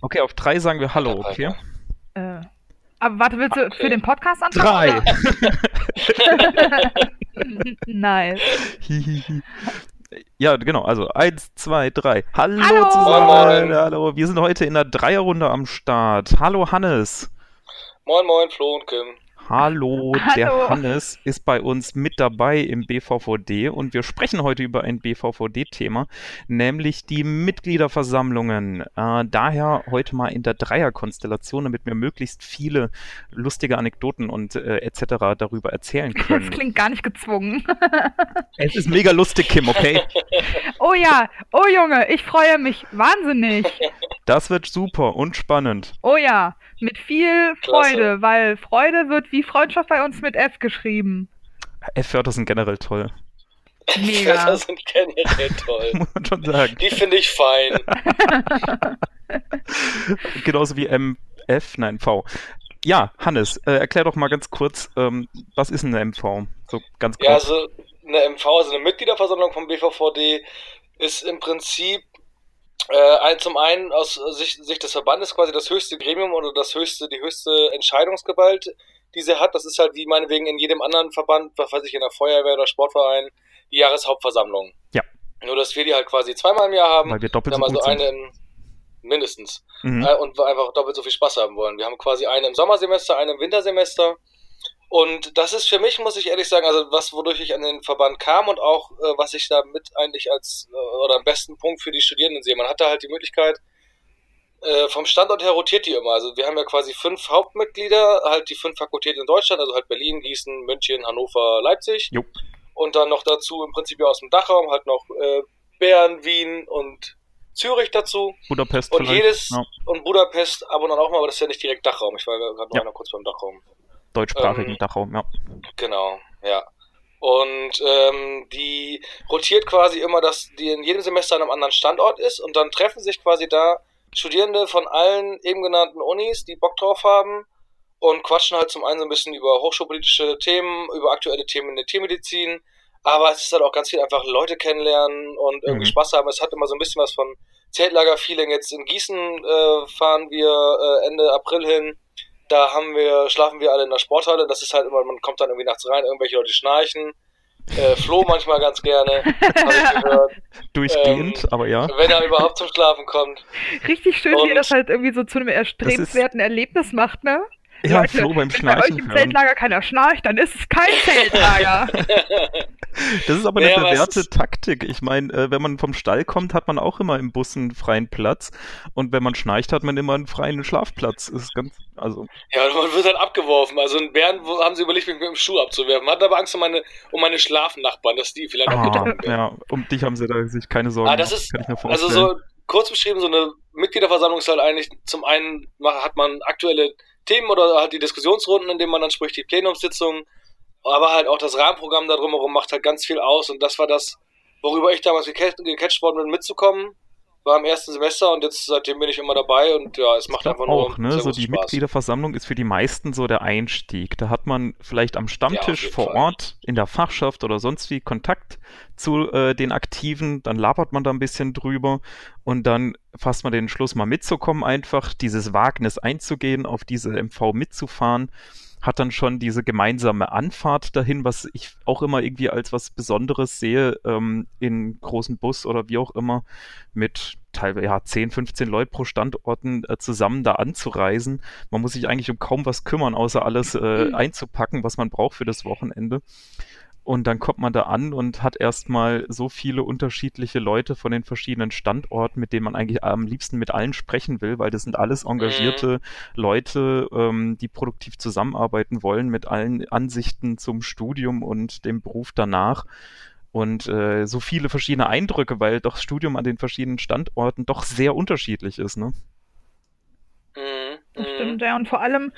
Okay, auf drei sagen wir Hallo, okay? Äh, aber warte, willst du Okay. für den Podcast anfangen? Drei! nice. Ja, genau, also eins, zwei, drei. Hallo, Hallo! zusammen. Moin, moin. Hallo, wir sind heute in der Dreierrunde am Start. Hallo Hannes. Moin, moin, Flo und Kim. Hallo, der Hallo. Hannes ist bei uns mit dabei im BVVD und wir sprechen heute über ein BVVD-Thema, nämlich die Mitgliederversammlungen. Äh, daher heute mal in der Dreierkonstellation, damit wir möglichst viele lustige Anekdoten und äh, etc. darüber erzählen Das können. klingt gar nicht gezwungen. Es ist mega lustig, Kim, okay? Oh ja, oh Junge, ich freue mich wahnsinnig. Das wird super und spannend. Oh ja, mit viel Klasse. Freude, weil Freude wird wie Freundschaft bei uns mit F geschrieben. F-Wörter sind generell toll, Mega. Das sind generell toll. muss man schon sagen. Die finde ich fein. Genauso wie MF, nein, V. Ja, Hannes, äh, erklär doch mal ganz kurz, ähm, was ist eine MV? So ganz Ja, kurz. also eine MV, also eine Mitgliederversammlung vom BVVD, ist im Prinzip äh, zum einen aus Sicht, Sicht des Verbandes quasi das höchste Gremium oder das höchste, die höchste Entscheidungsgewalt, die sie hat. Das ist halt wie meinetwegen in jedem anderen Verband, was weiß ich, in der Feuerwehr oder Sportverein, die Jahreshauptversammlung. Ja. Nur, dass wir die halt quasi zweimal im Jahr haben. Weil wir doppelt so also gut eine in, mindestens. Mhm. äh, und wir einfach doppelt so viel Spaß haben wollen. Wir haben quasi eine im Sommersemester, eine im Wintersemester. Und das ist für mich, muss ich ehrlich sagen, also was, wodurch ich an den Verband kam und auch, äh, was ich da mit eigentlich als, äh, oder am besten Punkt für die Studierenden sehe. Man hat da halt die Möglichkeit, äh, vom Standort her rotiert die immer. Also wir haben ja quasi fünf Hauptmitglieder, halt die fünf Fakultäten in Deutschland, also halt Berlin, Gießen, München, Hannover, Leipzig. Jo. Und dann noch dazu im Prinzip aus dem Dachraum halt noch äh, Bern, Wien und Zürich dazu. Budapest Und vielleicht. jedes Ja, und Budapest ab und an auch mal, aber das ist ja nicht direkt Dachraum. Ich war gerade noch Ja. einmal kurz beim Dachraum. Deutschsprachigen ähm, Dachraum, ja. Genau, ja. Und ähm, die rotiert quasi immer, dass die in jedem Semester an einem anderen Standort ist und dann treffen sich quasi da Studierende von allen eben genannten Unis, die Bock drauf haben und quatschen halt zum einen so ein bisschen über hochschulpolitische Themen, über aktuelle Themen in der Tiermedizin, aber es ist halt auch ganz viel einfach Leute kennenlernen und irgendwie Mhm. Spaß haben. Es hat immer so ein bisschen was von Zeltlager-Feeling. Jetzt in Gießen äh, fahren wir äh, Ende April hin. Da haben wir, schlafen wir alle in der Sporthalle. Das ist halt immer, man kommt dann irgendwie nachts rein, irgendwelche Leute schnarchen. Äh, Flo manchmal ganz gerne, habe ich gehört. Durchgehend, ähm, aber ja. Wenn er überhaupt zum Schlafen kommt. Richtig schön, wie ihr Und- das halt irgendwie so zu einem erstrebenswerten Erlebnis macht, ne? Ja, Leute, Flo beim Wenn bei euch Schnarchen im. Zeltlager keiner schnarcht, dann ist es kein Zeltlager. Das ist aber eine Ja, bewährte Taktik. Ich meine, äh, wenn man vom Stall kommt, hat man auch immer im Bus einen freien Platz. Und wenn man schnarcht, hat man immer einen freien Schlafplatz. Ist ganz, also, Ja, und man wird halt abgeworfen. Also in Bern wo- haben sie überlegt, mich mit dem Schuh abzuwerfen. Hatten aber Angst um meine, um meine Schlafnachbarn, dass die vielleicht auch ah, getroffen werden. ja, um dich haben sie da sich keine Sorgen Ah, das ist, kann ich mir also vorstellen. so kurz beschrieben, so eine Mitgliederversammlung ist halt eigentlich zum einen hat man aktuelle Themen oder halt die Diskussionsrunden, in denen man dann spricht, die Plenumssitzungen, aber halt auch das Rahmenprogramm da drumherum macht halt ganz viel aus und das war das, worüber ich damals gecatcht worden bin, mitzukommen. War im ersten Semester und jetzt seitdem bin ich immer dabei und ja, es macht einfach nur auch, ne? sehr So die Spaß. Mitgliederversammlung ist für die meisten so der Einstieg. Da hat man vielleicht am Stammtisch jeden vor Fall. Ort in der Fachschaft oder sonst wie Kontakt zu äh, den Aktiven, dann labert man da ein bisschen drüber und dann fasst man den Entschluss mal mitzukommen, einfach dieses Wagnis einzugehen, auf diese MV mitzufahren. Hat dann schon diese gemeinsame Anfahrt dahin, was ich auch immer irgendwie als was Besonderes sehe, ähm, in großen Bus oder wie auch immer, mit teilweise ja, 10, 15 Leute pro Standorten äh, zusammen da anzureisen. Man muss sich eigentlich um kaum was kümmern, außer alles äh, einzupacken, was man braucht für das Wochenende. Und dann kommt man da an und hat erstmal so viele unterschiedliche Leute von den verschiedenen Standorten, mit denen man eigentlich am liebsten mit allen sprechen will, weil das sind alles engagierte Leute, ähm, die produktiv zusammenarbeiten wollen mit allen Ansichten zum Studium und dem Beruf danach. Und äh, so viele verschiedene Eindrücke, weil doch das Studium an den verschiedenen Standorten doch sehr unterschiedlich ist, ne? Mhm, Das mhm. stimmt, ja. Und vor allem,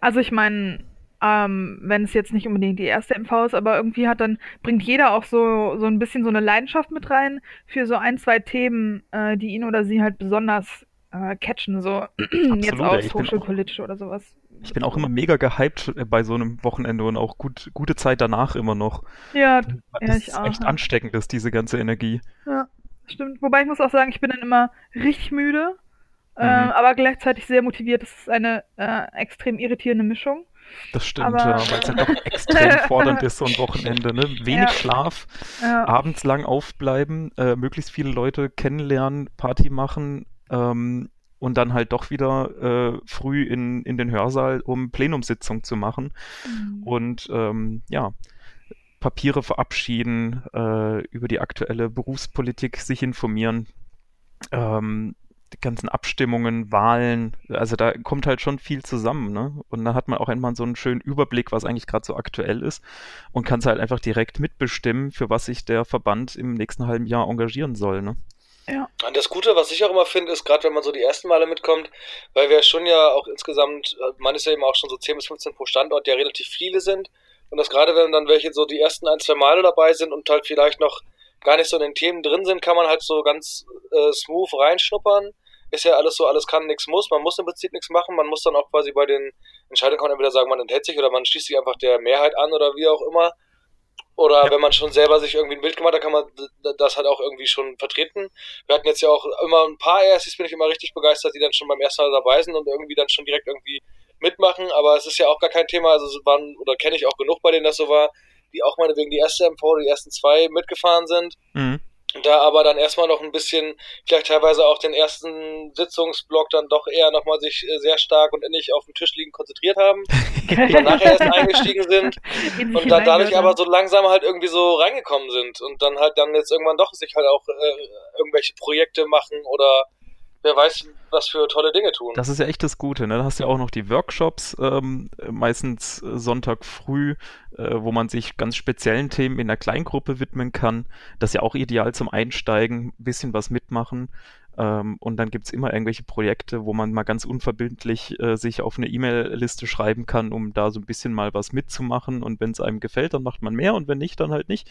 also ich meine, ähm, wenn es jetzt nicht unbedingt die erste MV ist, aber irgendwie hat dann, bringt jeder auch so, so ein bisschen so eine Leidenschaft mit rein für so ein, zwei Themen, äh, die ihn oder sie halt besonders äh, catchen, so jetzt ey, aus ich bin hochschulpolitisch oder sowas. Ich bin auch immer mega gehypt äh, bei so einem Wochenende und auch gut, gute Zeit danach immer noch. Ja, Das Ja, ist auch, echt ja. ansteckend, ist diese ganze Energie. ja, stimmt. Wobei ich muss auch sagen, ich bin dann immer richtig müde mhm. aber gleichzeitig sehr motiviert. Das ist eine äh, extrem irritierende Mischung. Das stimmt, ja, weil es ja doch extrem fordernd ist, so ein Wochenende. Ne? Wenig ja. Schlaf, ja. abends lang aufbleiben, äh, möglichst viele Leute kennenlernen, Party machen ähm, und dann halt doch wieder äh, früh in, in den Hörsaal, um Plenumssitzung zu machen. Mhm. Und ähm, ja, Papiere verabschieden, äh, über die aktuelle Berufspolitik sich informieren. Ähm, die ganzen Abstimmungen, Wahlen, also da kommt halt schon viel zusammen, ne? Und da hat man auch einmal so einen schönen Überblick, was eigentlich gerade so aktuell ist und kann es halt einfach direkt mitbestimmen, für was sich der Verband im nächsten halben Jahr engagieren soll, ne? Ja. Und das Gute, was ich auch immer finde, ist, gerade wenn man so die ersten Male mitkommt, weil wir schon ja auch insgesamt, äh, man ist ja eben auch schon so 10 bis 15 pro Standort, ja relativ viele sind. Und das gerade, wenn dann welche so die ersten ein, zwei Male dabei sind und halt vielleicht noch gar nicht so in den Themen drin sind, kann man halt so ganz äh, smooth reinschnuppern ist ja alles so, alles kann, nichts muss. Man muss im Prinzip nichts machen. Man muss dann auch quasi bei den Entscheidungen entweder sagen, man enthält sich oder man schließt sich einfach der Mehrheit an oder wie auch immer. Oder ja. wenn man schon selber sich irgendwie ein Bild gemacht hat, kann man das halt auch irgendwie schon vertreten. Wir hatten jetzt ja auch immer ein paar RSCs, bin ich immer richtig begeistert, die dann schon beim ersten Mal dabei sind und irgendwie dann schon direkt irgendwie mitmachen. Aber es ist ja auch gar kein Thema. Also waren, oder kenne ich auch genug, bei denen das so war, die auch meinetwegen die erste MV, die ersten zwei mitgefahren sind. Mhm da aber dann erstmal noch ein bisschen, vielleicht teilweise auch den ersten Sitzungsblock dann doch eher nochmal sich äh, sehr stark und endlich auf dem Tisch liegen konzentriert haben und dann nachher erst eingestiegen sind und dann dadurch aber so langsam halt irgendwie so reingekommen sind und dann halt dann jetzt irgendwann doch sich halt auch äh, irgendwelche Projekte machen oder wer weiß, was für tolle Dinge tun. Das ist ja echt das Gute. Ne? Da hast du ja auch noch die Workshops, ähm, meistens äh, Sonntag früh, äh, wo man sich ganz speziellen Themen in der Kleingruppe widmen kann. Das ist ja auch ideal zum Einsteigen, ein bisschen was mitmachen. Ähm, und dann gibt es immer irgendwelche Projekte, wo man mal ganz unverbindlich äh, sich auf eine E-Mail-Liste schreiben kann, um da so ein bisschen mal was mitzumachen. Und wenn es einem gefällt, dann macht man mehr und wenn nicht, dann halt nicht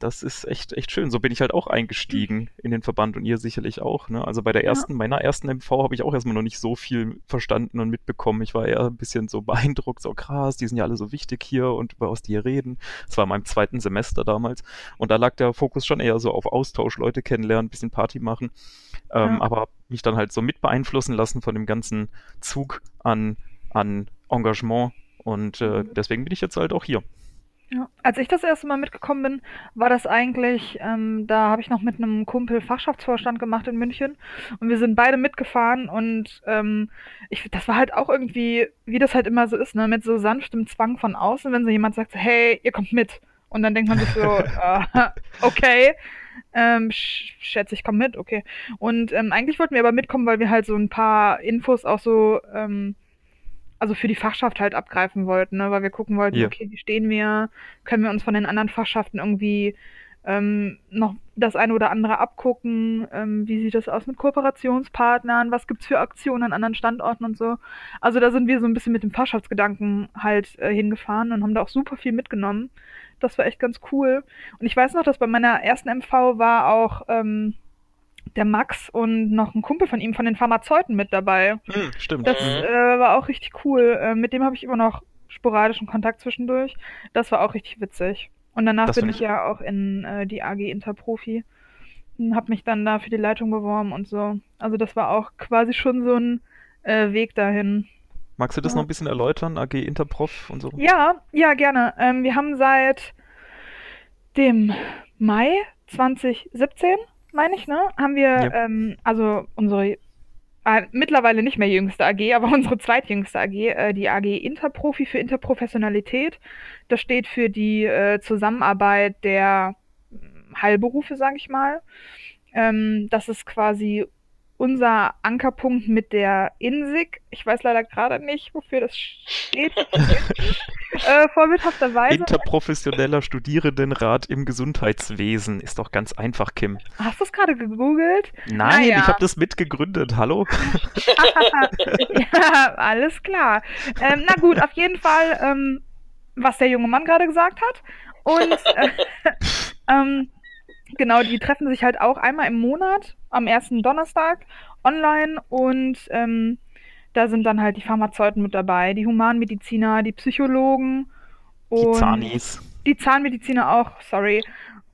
das ist echt, echt schön. So bin ich halt auch eingestiegen mhm. in den Verband und ihr sicherlich auch. Ne? Also bei der ersten, ja. meiner ersten MV habe ich auch erstmal noch nicht so viel verstanden und mitbekommen. Ich war eher ein bisschen so beeindruckt, so krass, die sind ja alle so wichtig hier und über was die hier reden. Das war in meinem zweiten Semester damals. Und da lag der Fokus schon eher so auf Austausch, Leute kennenlernen, ein bisschen Party machen. Ähm, ja. Aber mich dann halt so mit beeinflussen lassen von dem ganzen Zug an, an Engagement. Und äh, mhm. deswegen bin ich jetzt halt auch hier. Ja. Als ich das erste Mal mitgekommen bin, war das eigentlich, ähm, da habe ich noch mit einem Kumpel Fachschaftsvorstand gemacht in München und wir sind beide mitgefahren und ähm, ich, das war halt auch irgendwie, wie das halt immer so ist, ne, mit so sanftem Zwang von außen, wenn so jemand sagt, hey, ihr kommt mit. Und dann denkt man sich so, äh, okay, ähm, schätze ich, komm mit, okay. Und ähm, eigentlich wollten wir aber mitkommen, weil wir halt so ein paar Infos auch so ähm, also für die Fachschaft halt abgreifen wollten, ne? weil wir gucken wollten, ja. okay, wie stehen wir, können wir uns von den anderen Fachschaften irgendwie ähm, noch das eine oder andere abgucken, ähm, wie sieht das aus mit Kooperationspartnern, was gibt's für Aktionen an anderen Standorten und so. Also da sind wir so ein bisschen mit dem Fachschaftsgedanken halt äh, hingefahren und haben da auch super viel mitgenommen. Das war echt ganz cool. Und ich weiß noch, dass bei meiner ersten MV war auch ähm, der Max und noch ein Kumpel von ihm von den Pharmazeuten mit dabei. Hm, stimmt. Das mhm. äh, war auch richtig cool. Äh, mit dem habe ich immer noch sporadischen Kontakt zwischendurch. Das war auch richtig witzig. Und danach das bin ich, ja auch in äh, die AG Interprofi und habe mich dann da für die Leitung beworben und so. Also das war auch quasi schon so ein äh, Weg dahin. Magst du das ja. noch ein bisschen erläutern, AG Interprof und so? Ja, ja, gerne. Ähm, wir haben seit dem Mai 2017 meine ich, ne? Haben wir, ja. ähm, also unsere äh, mittlerweile nicht mehr jüngste AG, aber unsere zweitjüngste AG, äh, die AG Interprofi für Interprofessionalität. Das steht für die äh, Zusammenarbeit der Heilberufe, sage ich mal. Ähm, das ist quasi unser Ankerpunkt mit der INSIG. Ich weiß leider gerade nicht, wofür das steht. äh, vorbildhafterweise. Interprofessioneller Studierendenrat im Gesundheitswesen. Ist doch ganz einfach, Kim. Hast du es gerade gegoogelt? Nein, naja. ich habe das mitgegründet. Hallo? ja, alles klar. Ähm, na gut, auf jeden Fall, ähm, was der junge Mann gerade gesagt hat. Und äh, ähm, Genau, die treffen sich halt auch einmal im Monat, am ersten Donnerstag, online und ähm, da sind dann halt die Pharmazeuten mit dabei, die Humanmediziner, die Psychologen und die Zahnis. Die Zahnmediziner auch, sorry.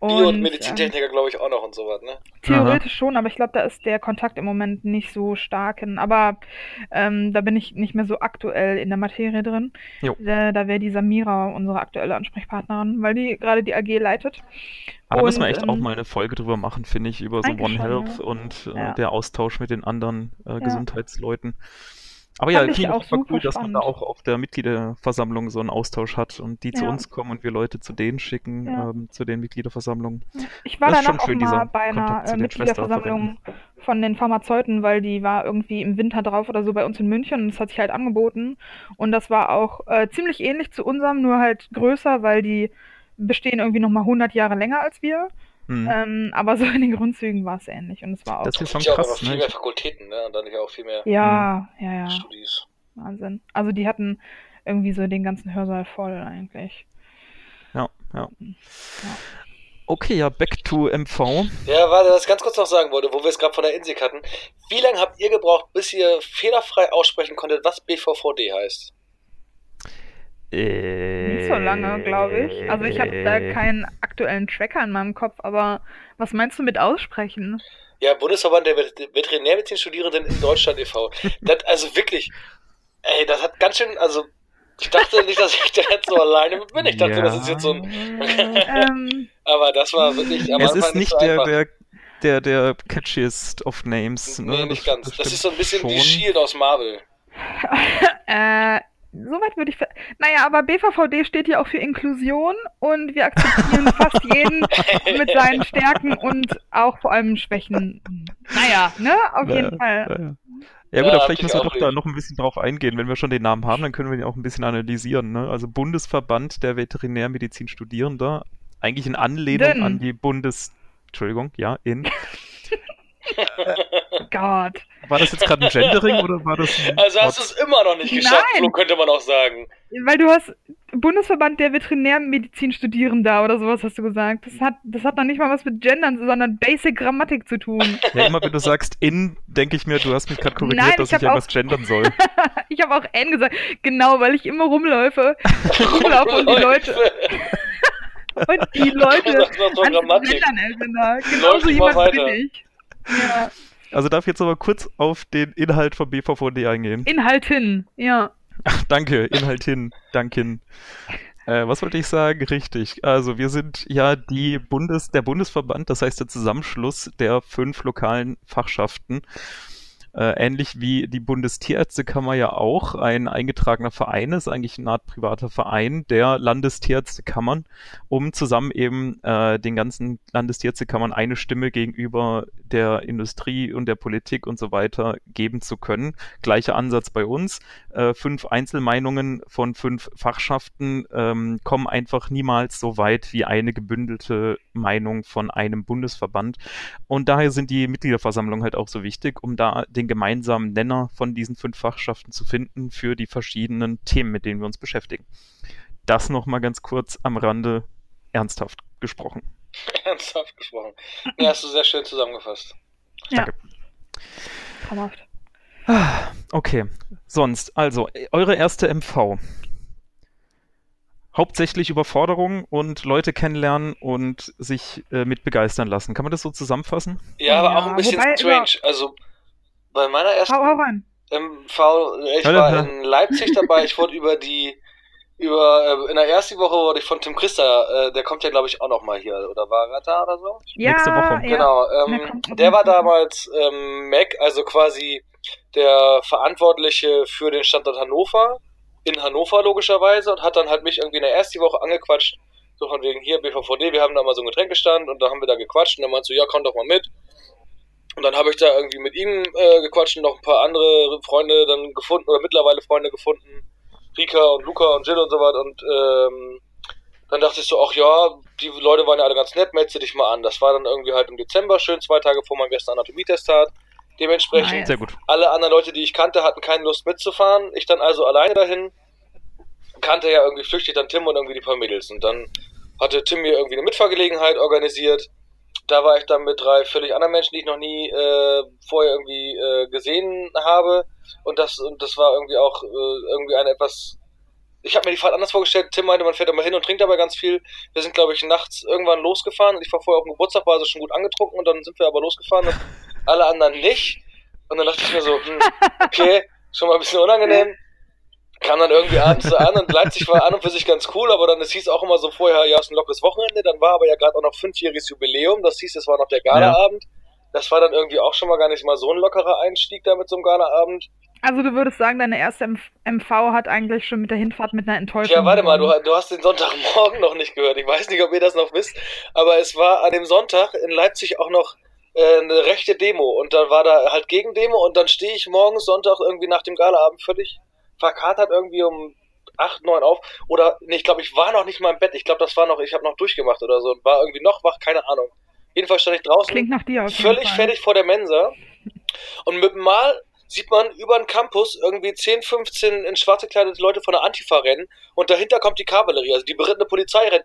Bio- und Medizintechniker, ähm, glaube ich, auch noch und so was, ne? Theoretisch Aha. schon, aber ich glaube, da ist der Kontakt im Moment nicht so stark. Aber ähm, da bin ich nicht mehr so aktuell in der Materie drin. Da, da wäre die Samira unsere aktuelle Ansprechpartnerin, weil die gerade die AG leitet. Aber da müssen wir echt ähm, auch mal eine Folge drüber machen, finde ich, über so One Health ja. und äh, ja. der Austausch mit den anderen äh, ja. Gesundheitsleuten. Aber ja, ich auch super cool, dass man da auch auf der Mitgliederversammlung so einen Austausch hat und die ja. zu uns kommen und wir Leute zu denen schicken, ja. ähm, zu den Mitgliederversammlungen. Ich war danach auch mal bei einer äh, Mitgliederversammlung von den Pharmazeuten, weil die war irgendwie im Winter drauf oder so bei uns in München und das hat sich halt angeboten. Und das war auch äh, ziemlich ähnlich zu unserem, nur halt größer, weil die bestehen irgendwie nochmal 100 Jahre länger als wir. Mhm. Ähm, aber so in den Grundzügen war es ähnlich und es war auch. Das ist schon krass. Auch viel ne? mehr Fakultäten, ne? Und dann auch viel mehr ja, mhm. ja, ja. Studis. Wahnsinn. Also die hatten irgendwie so den ganzen Hörsaal voll eigentlich. Ja, ja. ja. Okay, ja, back to MV. Ja, warte, was ich ganz kurz noch sagen wollte, wo wir es gerade von der Insik hatten. Wie lange habt ihr gebraucht, bis ihr fehlerfrei aussprechen konntet, was BVVD heißt? Nicht so lange, glaube ich. Also ich habe da äh. keinen aktuellen Tracker in meinem Kopf, aber was meinst du mit aussprechen? Ja, Bundesverband der Veterinärmedizin-Studierenden in Deutschland e.V. Das, also wirklich, ey, das hat ganz schön, also ich dachte nicht, dass ich da jetzt so alleine bin. Ich dachte, ja. das ist jetzt so ein. ähm, aber das war wirklich. es ist nicht so der, der, der, der catchiest of names. Ne? Nee, nicht ganz. Das, das ist so ein bisschen schon. wie Shield aus Marvel. äh, Soweit würde ich. Naja, aber BVVD steht ja auch für Inklusion und wir akzeptieren fast jeden mit seinen Stärken und auch vor allem Schwächen. Naja, ne? Auf jeden ja, Fall. Ja, gut, ja, aber vielleicht müssen wir doch da noch ein bisschen drauf eingehen. Wenn wir schon den Namen haben, dann können wir ihn auch ein bisschen analysieren. Ne? Also Bundesverband der Veterinärmedizin Studierender, eigentlich in Anlehnung Den. an die Bundes... Entschuldigung, ja, in... Gott. War das jetzt gerade ein Gendering oder war das ein Also hast du es immer noch nicht geschafft, Nein. so könnte man auch sagen. Weil du hast Bundesverband der Veterinärmedizin Studierender oder sowas hast du gesagt. Das hat, das hat noch nicht mal was mit Gendern, sondern Basic Grammatik zu tun. Ja, immer wenn du sagst in, denke ich mir, du hast mich gerade korrigiert, Nein, dass ich, ja was gendern soll. ich habe auch N gesagt. Genau, weil ich immer rumläufe. rumlaufe und die Leute... und die Leute an Gendern erinnern. Genauso jemand bin ich. Ja. Also darf ich jetzt aber kurz auf den Inhalt vom BVVD eingehen. Inhalt hin, ja. Ach, danke, Inhalt hin, danke. Äh, was wollte ich sagen? Richtig. Also wir sind ja die Bundes, der Bundesverband, das heißt der Zusammenschluss der fünf lokalen Fachschaften ähnlich wie die Bundestierärztekammer ja auch ein eingetragener Verein ist, eigentlich eine Art privater Verein der Landestierärztekammern, um zusammen eben äh, den ganzen Landestierärztekammern eine Stimme gegenüber der Industrie und der Politik und so weiter geben zu können. Gleicher Ansatz bei uns. Äh, fünf Einzelmeinungen von fünf Fachschaften ähm, kommen einfach niemals so weit wie eine gebündelte Meinung von einem Bundesverband. Und daher sind die Mitgliederversammlungen halt auch so wichtig, um da den den gemeinsamen Nenner von diesen fünf Fachschaften zu finden für die verschiedenen Themen, mit denen wir uns beschäftigen. Das nochmal ganz kurz am Rande ernsthaft gesprochen. Ernsthaft gesprochen. Ja, hast du sehr schön zusammengefasst. Ja. Danke. Traumhaft. Okay, sonst, also, eure erste MV. Hauptsächlich Überforderung und Leute kennenlernen und sich äh, mit begeistern lassen. Kann man das so zusammenfassen? Ja, aber auch ein bisschen Wobei, strange. Also, bei meiner ersten hau, hau MV, ich war in Leipzig dabei, ich wurde über die, über, äh, in der ersten Woche wurde ich von Tim Christa, äh, der kommt ja glaube ich auch noch mal hier, oder war er da oder so? Ja, Nächste Woche. Genau, ähm, der war damals ähm, Mac, also quasi der Verantwortliche für den Standort Hannover, in Hannover logischerweise, und hat dann halt mich irgendwie in der ersten Woche angequatscht, so von wegen hier BVVD, wir haben da mal so ein Getränkestand und da haben wir da gequatscht und dann meinte so, ja, komm doch mal mit. Und dann habe ich da irgendwie mit ihm äh, gequatscht und noch ein paar andere Freunde dann gefunden oder mittlerweile Freunde gefunden. Rika und Luca und Jill und so weiter. Und ähm, dann dachte ich so, ach ja, die Leute waren ja alle ganz nett, melde dich mal an. Das war dann irgendwie halt im Dezember, schön zwei Tage vor meinem ersten Anatomietest hat. Dementsprechend, gut. alle anderen Leute, die ich kannte, hatten keine Lust mitzufahren. Ich dann also alleine dahin. Kannte ja irgendwie flüchtig dann Tim und irgendwie die paar Mädels. Und dann hatte Tim mir irgendwie eine Mitfahrgelegenheit organisiert da war ich dann mit drei völlig anderen Menschen, die ich noch nie äh, vorher irgendwie äh, gesehen habe. Und das, und das war irgendwie auch äh, irgendwie eine etwas ich habe mir die Fahrt anders vorgestellt. Tim meinte, man fährt immer hin und trinkt dabei ganz viel. Wir sind, glaube ich, nachts irgendwann losgefahren. Ich war vorher auf dem Geburtstag, war also schon gut angetrunken und dann sind wir aber losgefahren und alle anderen nicht. Und dann dachte ich mir so, hm, okay, schon mal ein bisschen unangenehm. Kam dann irgendwie abends so an und Leipzig war an und für sich ganz cool, aber dann, es hieß auch immer so vorher, ja, es ist ein lockeres Wochenende. Dann war aber ja gerade auch noch fünfjähriges Jubiläum. Das hieß, es war noch der Galaabend. Ja. Das war dann irgendwie auch schon mal gar nicht mal so ein lockerer Einstieg da mit so einem Galaabend. Also du würdest sagen, deine erste MV hat eigentlich schon mit der Hinfahrt mit einer Enttäuschung. Ja, warte mal, du, du, hast den Sonntagmorgen noch nicht gehört. Ich weiß nicht, ob ihr das noch wisst, aber es war an dem Sonntag in Leipzig auch noch äh, eine rechte Demo und dann war da halt Gegendemo und dann stehe ich morgens Sonntag irgendwie nach dem Galaabend völlig verkatert irgendwie um 8, 9 auf oder nee, ich glaube, ich war noch nicht mal im Bett. Ich glaube, das war noch, ich habe noch durchgemacht oder so und war irgendwie noch wach, keine Ahnung. Jedenfalls stand ich draußen, Klingt nach dir völlig fertig vor der Mensa und mit dem Mal sieht man über den Campus irgendwie 10, 15 in schwarz gekleidete Leute von der Antifa rennen und dahinter kommt die Kavallerie, also die berittene Polizei rennt,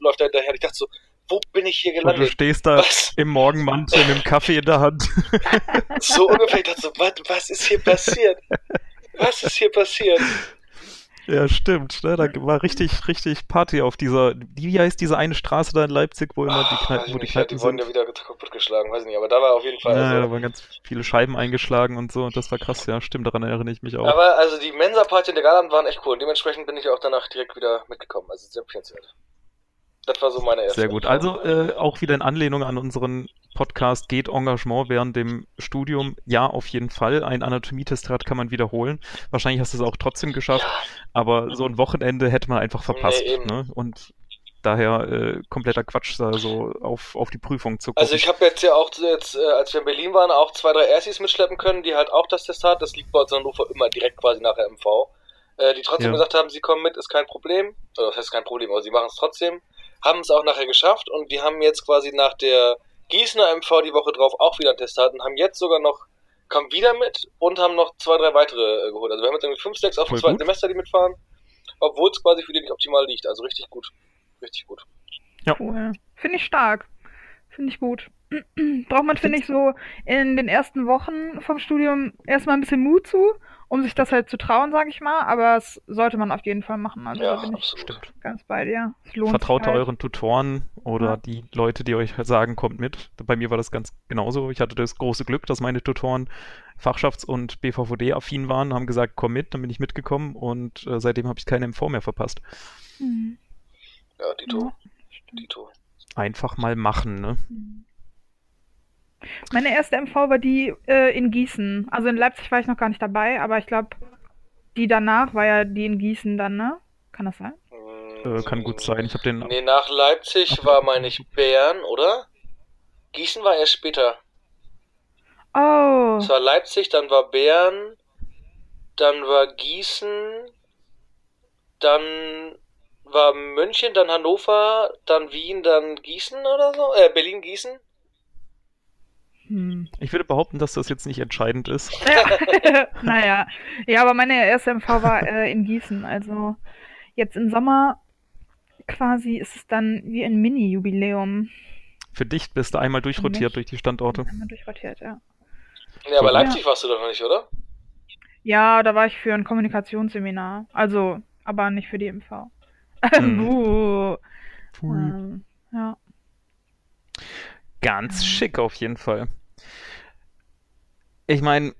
läuft da hinterher. Ich dachte so, wo bin ich hier gelandet? Und du stehst da was? im Morgenmantel mit dem Kaffee in der Hand. so ungefähr, ich dachte so, was, was ist hier passiert? Was ist hier passiert? Ja, stimmt. Ne? Da war richtig, richtig Party auf dieser, wie heißt diese eine Straße da in Leipzig, wo immer die Kneipen, wo die Kneipen die wurden ja wieder kaputt geschlagen, weiß nicht, aber da war auf jeden Fall. Ja, also, da waren ganz viele Scheiben eingeschlagen und so und das war krass, ja, stimmt, daran erinnere ich mich auch. Aber also die Mensa-Party in der Galaland waren echt cool und dementsprechend bin ich auch danach direkt wieder mitgekommen, also sehr empfehlenswert. Das war so meine erste. Sehr gut. Also äh, auch wieder in Anlehnung an unseren Podcast geht Engagement während dem Studium. Ja, auf jeden Fall. Ein Anatomietest kann man wiederholen. Wahrscheinlich hast du es auch trotzdem geschafft, ja. aber so ein Wochenende hätte man einfach verpasst. Nee, ne? Und daher äh, kompletter Quatsch, da so auf, auf die Prüfung zu gucken. Also ich habe jetzt ja auch, jetzt, äh, als wir in Berlin waren, auch zwei, drei Erstis mitschleppen können, die halt auch das Testat, das liegt bei uns in Hannover immer direkt quasi nach der MV, äh, die trotzdem ja. gesagt haben, sie kommen mit, ist kein Problem. Oder das heißt kein Problem, aber sie machen es trotzdem haben es auch nachher geschafft und die haben jetzt quasi nach der Gießener MV die Woche drauf auch wieder ein Testat und haben jetzt sogar noch, kommen wieder mit und haben noch zwei, drei weitere äh, geholt. Also wir haben jetzt irgendwie fünf, sechs auf dem zweiten gut. Semester, die mitfahren, obwohl es quasi für die nicht optimal liegt. Also richtig gut. Richtig gut. Ja. Cool. Finde ich stark. Finde ich gut. Braucht man, finde ich, so in den ersten Wochen vom Studium erstmal ein bisschen Mut zu um sich das halt zu trauen, sage ich mal. Aber es sollte man auf jeden Fall machen. Also ja, da bin ich stimmt. ganz bei dir. Vertraut halt. euren Tutoren oder ja. die Leute, die euch sagen, kommt mit. Bei mir war das ganz genauso. Ich hatte das große Glück, dass meine Tutoren Fachschafts- und BVVD-affin waren, haben gesagt, komm mit, dann bin ich mitgekommen und äh, seitdem habe ich keine MV mehr verpasst. Mhm. Ja, Dito. Ja, Dito. Einfach mal machen, ne? Mhm. Meine erste MV war die äh, in Gießen. Also in Leipzig war ich noch gar nicht dabei, aber ich glaube, die danach war ja die in Gießen dann, ne? Kann das sein? Äh, kann gut sein. Ich habe den. Nee, nach Leipzig Ach, war, meine ich, Bern, oder? Gießen war erst später. Oh. Es war Leipzig, dann war Bern, dann war Gießen, dann war München, dann Hannover, dann Wien, dann Gießen oder so? Äh, Berlin-Gießen? Hm. Ich würde behaupten, dass das jetzt nicht entscheidend ist. Ja. naja. Ja, aber meine erste MV war äh, in Gießen. Also jetzt im Sommer quasi ist es dann wie ein Mini-Jubiläum. Für dich bist du einmal durchrotiert durch die Standorte. Einmal durchrotiert, ja. Ja, aber Leipzig ja. warst du doch noch nicht, oder? Ja, da war ich für ein Kommunikationsseminar. Also, aber nicht für die MV. Hm. uh. ähm, ja. Ganz schick auf jeden Fall ich meine,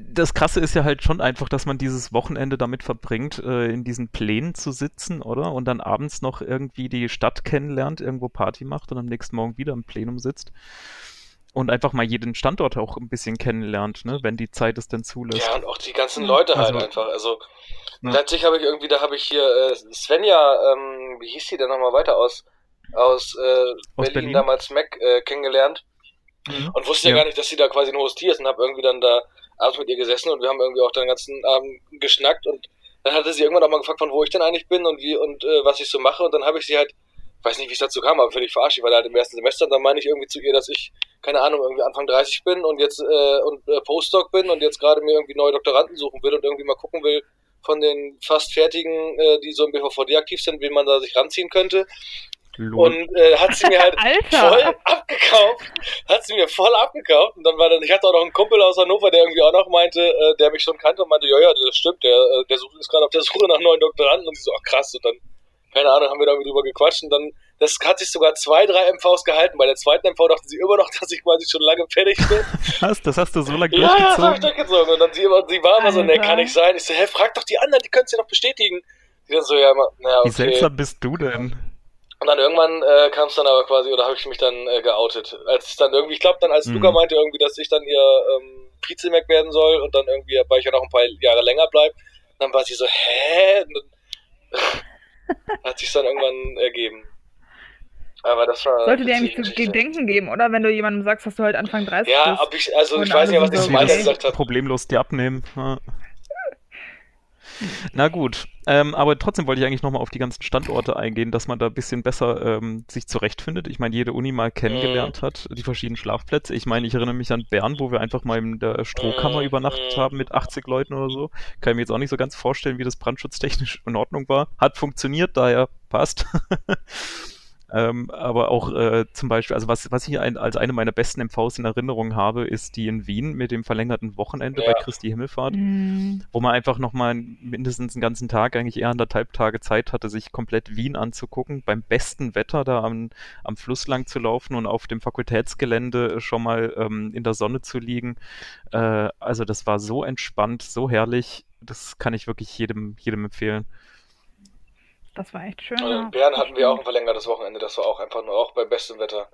das Krasse ist ja halt schon einfach, dass man dieses Wochenende damit verbringt, äh, in diesen Plänen zu sitzen, oder? Und dann abends noch irgendwie die Stadt kennenlernt, irgendwo Party macht und am nächsten Morgen wieder im Plenum sitzt. Und einfach mal jeden Standort auch ein bisschen kennenlernt, ne? wenn die Zeit es denn zulässt. Ja, und auch die ganzen Leute halt also, einfach. Also letztlich habe ich irgendwie, da habe ich hier äh, Svenja, ähm, wie hieß sie denn nochmal weiter aus, aus, äh, aus Berlin, Berlin, damals Mac äh, kennengelernt. Mhm. Und wusste ja. ja. gar nicht, dass sie da quasi ein hohes Tier ist und habe irgendwie dann da abends mit ihr gesessen und wir haben irgendwie auch den ganzen Abend geschnackt und dann hatte sie irgendwann auch mal gefragt, von wo ich denn eigentlich bin und wie und äh, was ich so mache und dann habe ich sie halt, weiß nicht, wie es dazu kam, aber völlig verarscht, ich war halt im ersten Semester und dann meine ich irgendwie zu ihr, dass ich, keine Ahnung, irgendwie Anfang 30 bin und jetzt äh, und äh, Postdoc bin und jetzt gerade mir irgendwie neue Doktoranden suchen will und irgendwie mal gucken will, von den fast fertigen, äh, die so im BVVD aktiv sind, wie man da sich ranziehen könnte. Lol. Und äh, hat sie mir halt voll abgekauft. Hat sie mir voll abgekauft. Und dann war dann, ich hatte auch noch einen Kumpel aus Hannover, der irgendwie auch noch meinte, äh, der mich schon kannte und meinte, ja, ja, das stimmt, der, äh, der ist gerade auf der Suche nach neuen Doktoranden. Und ich so, ach krass. Und dann, keine Ahnung, haben wir da irgendwie drüber gequatscht. Und dann, das hat sich sogar zwei, drei MVs gehalten. Bei der zweiten MV dachten sie immer noch, dass ich quasi schon lange fertig bin. Was? Das hast du so lange ja, durchgezogen? Ja, das hab ich durchgezogen. Und dann sie, sie war immer so, ne, kann nicht sein. Ich so, hä, frag doch die anderen, die können es dir noch bestätigen. Die dann so, ja, na, okay. Wie seltsam bist du denn? Und dann irgendwann äh, kam es dann aber quasi, oder habe ich mich dann äh, geoutet. Als es dann irgendwie, ich glaube dann, als mhm. Luca meinte irgendwie, dass ich dann ihr ähm, Vize-Mac werden soll und dann irgendwie, weil ich ja noch ein paar Jahre länger bleibe, dann war sie so, hä? Und dann hat sich dann irgendwann ergeben. Aber das war. Sollte dir eigentlich zu gedenken geben, oder? Wenn du jemandem sagst, dass du halt Anfang 30 ja, bist. Ja, ob ich, also ich weiß nicht, was ich zum Alter gesagt habe. Problemlos dir abnehmen. Ja. Na gut, ähm, aber trotzdem wollte ich eigentlich nochmal auf die ganzen Standorte eingehen, dass man da ein bisschen besser ähm, sich zurechtfindet. Ich meine, jede Uni mal kennengelernt mhm. hat, die verschiedenen Schlafplätze. Ich meine, ich erinnere mich an Bern, wo wir einfach mal in der Strohkammer mhm. übernachtet haben mit 80 Leuten oder so. Kann ich mir jetzt auch nicht so ganz vorstellen, wie das brandschutztechnisch in Ordnung war. Hat funktioniert, daher passt. Ähm, aber auch äh, zum Beispiel, also was, was ich ein, als eine meiner besten MVs in Erinnerung habe, ist die in Wien mit dem verlängerten Wochenende ja. bei Christi Himmelfahrt, mhm. wo man einfach nochmal mindestens einen ganzen Tag, eigentlich eher anderthalb Tage Zeit hatte, sich komplett Wien anzugucken, beim besten Wetter da am, am Fluss lang zu laufen und auf dem Fakultätsgelände schon mal ähm, in der Sonne zu liegen. Äh, also das war so entspannt, so herrlich, das kann ich wirklich jedem, jedem empfehlen. Das war echt schön. Und in Bern hatten wir auch ein verlängertes Wochenende. Das war auch einfach nur auch bei bestem Wetter.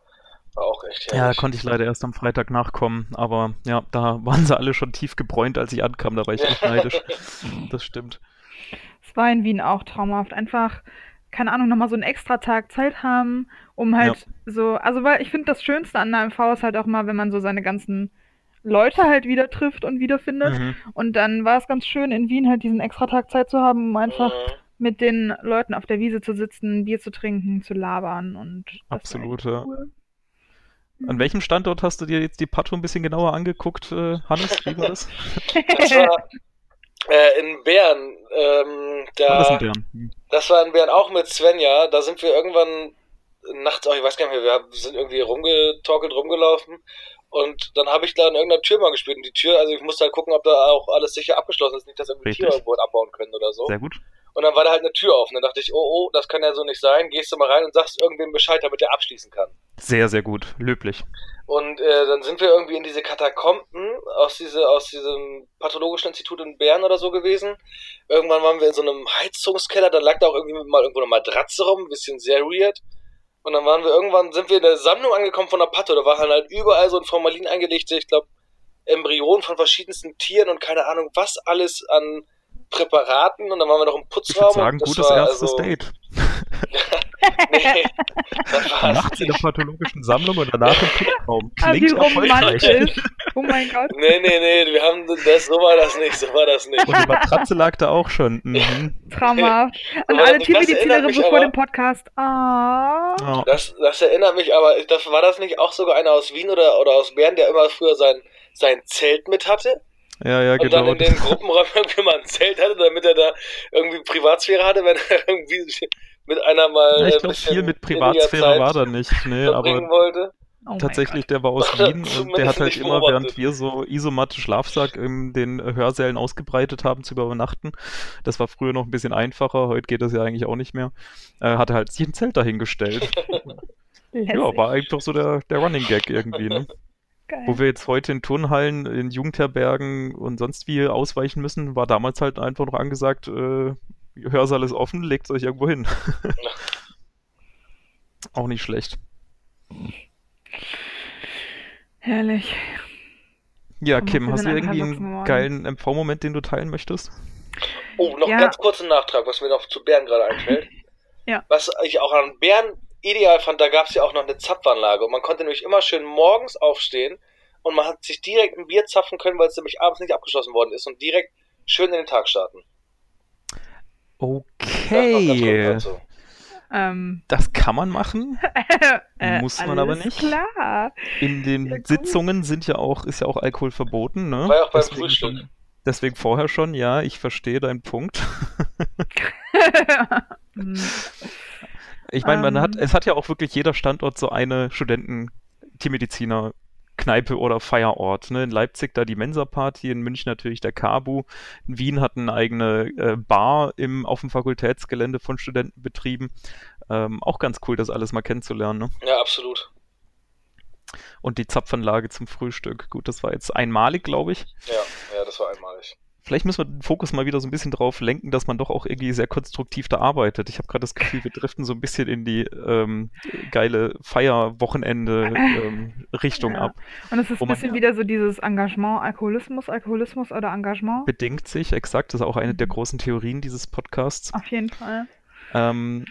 War auch echt herrlich. Ja, da konnte ich leider erst am Freitag nachkommen. Aber ja, da waren sie alle schon tief gebräunt, als ich ankam. Da war ich echt neidisch. Das stimmt. Es war in Wien auch traumhaft. Einfach, keine Ahnung, nochmal so einen extra Tag Zeit haben, um halt ja. so. Also, weil ich finde, das Schönste an der MV ist halt auch mal, wenn man so seine ganzen Leute halt wieder trifft und wiederfindet. Mhm. Und dann war es ganz schön, in Wien halt diesen extra Tag Zeit zu haben, um einfach. Mhm mit den Leuten auf der Wiese zu sitzen, Bier zu trinken, zu labern und absolut. Ja. Cool. An welchem Standort hast du dir jetzt die Pato ein bisschen genauer angeguckt, äh, Hannes? Wie war das? das war äh, in Bern. Ähm, da, das in Bern? Hm. Das war in Bern auch mit Svenja. Da sind wir irgendwann nachts, auch ich weiß gar nicht mehr, wir sind irgendwie rumgetorkelt, rumgelaufen und dann habe ich da an irgendeiner Tür mal gespielt und die Tür, also ich musste halt gucken, ob da auch alles sicher abgeschlossen ist, nicht, dass irgendwie Richtig. Tiere abbauen können oder so. Sehr gut. Und dann war da halt eine Tür offen. Dann dachte ich, oh, oh, das kann ja so nicht sein. Gehst du mal rein und sagst irgendwem Bescheid, damit er abschließen kann. Sehr, sehr gut. Löblich. Und äh, dann sind wir irgendwie in diese Katakomben aus, diese, aus diesem pathologischen Institut in Bern oder so gewesen. Irgendwann waren wir in so einem Heizungskeller. Dann lag da auch irgendwie mal irgendwo eine Matratze rum. Ein bisschen sehr weird. Und dann waren wir irgendwann, sind wir in der Sammlung angekommen von der Patho. Da war halt überall so ein Formalin eingelegt. Ich glaube, Embryonen von verschiedensten Tieren und keine Ahnung, was alles an Präparaten und dann waren wir noch im Putzraum. Ich sagen, gutes war, erstes also, Date. nee, Nachts in der pathologischen Sammlung und danach im Putzraum. Ah, Klingt ah, erfolgreich. Oh mein Gott. Nee, nee, nee, wir haben das, so war das nicht, so war das nicht. Und die Matratze lag da auch schon. Mhm. Traumhaft. Und alle Tiermedizinerinnen so vor dem Podcast. Ah. Oh. Das, das erinnert mich aber, das, war das nicht auch sogar einer aus Wien oder, oder aus Bern, der immer früher sein, sein Zelt mit hatte? Ja, ja, und genau. Und dann in den Gruppenräumen irgendwie mal ein Zelt hatte, damit er da irgendwie Privatsphäre hatte, wenn er irgendwie mit einer mal. Ja, ich glaube, viel mit Privatsphäre war da nicht, nee, aber. Wollte. Oh tatsächlich, der war aus Wien und der hat halt immer, während wir so Isomatte Schlafsack in den Hörsälen ausgebreitet haben zu übernachten, das war früher noch ein bisschen einfacher, heute geht das ja eigentlich auch nicht mehr, äh, hat er halt sich ein Zelt dahingestellt. ja, war einfach so der, der Running Gag irgendwie, ne? Geil. Wo wir jetzt heute in Turnhallen, in Jugendherbergen und sonst wie ausweichen müssen, war damals halt einfach noch angesagt, äh, Hörsaal ist offen, legt euch irgendwo hin. Auch nicht schlecht. Herrlich. Ja, Und Kim, hast du irgendwie einen geilen MV-Moment, den du teilen möchtest? Oh, noch ja. ganz kurzen Nachtrag, was mir noch zu Bären gerade einfällt. ja. Was ich auch an Bären ideal fand, da gab es ja auch noch eine Zapfanlage und man konnte nämlich immer schön morgens aufstehen und man hat sich direkt ein Bier zapfen können, weil es nämlich abends nicht abgeschlossen worden ist und direkt schön in den Tag starten. Okay. Das, ähm, das kann man machen, äh, muss man aber nicht. Klar. In den ja, Sitzungen sind ja auch, ist ja auch Alkohol verboten, ne? War ja auch beim deswegen Frühstück. Deswegen vorher schon, ja, ich verstehe deinen Punkt. Ich meine, man hat, ähm. es hat ja auch wirklich jeder Standort so eine Studenten-Tiermediziner Kneipe oder Feierort. Ne? In Leipzig da die Mensa-Party, in München natürlich der Kabu. In Wien hat eine eigene äh, Bar im, auf dem Fakultätsgelände von Studenten betrieben. Ähm, auch ganz cool, das alles mal kennenzulernen. Ne? Ja, absolut. Und die Zapfanlage zum Frühstück. Gut, das war jetzt einmalig, glaube ich. Ja, ja, das war einmalig vielleicht müssen wir den Fokus mal wieder so ein bisschen drauf lenken, dass man doch auch irgendwie sehr konstruktiv da arbeitet. Ich habe gerade das Gefühl, wir driften so ein bisschen in die ähm, geile Feierwochenende-Richtung ähm, ja. ab. Und es ist ein bisschen wieder so dieses Engagement, Alkoholismus, Alkoholismus oder Engagement. Bedingt sich, exakt. Das ist auch eine der mhm. großen Theorien dieses Podcasts. Auf jeden Fall. Ähm,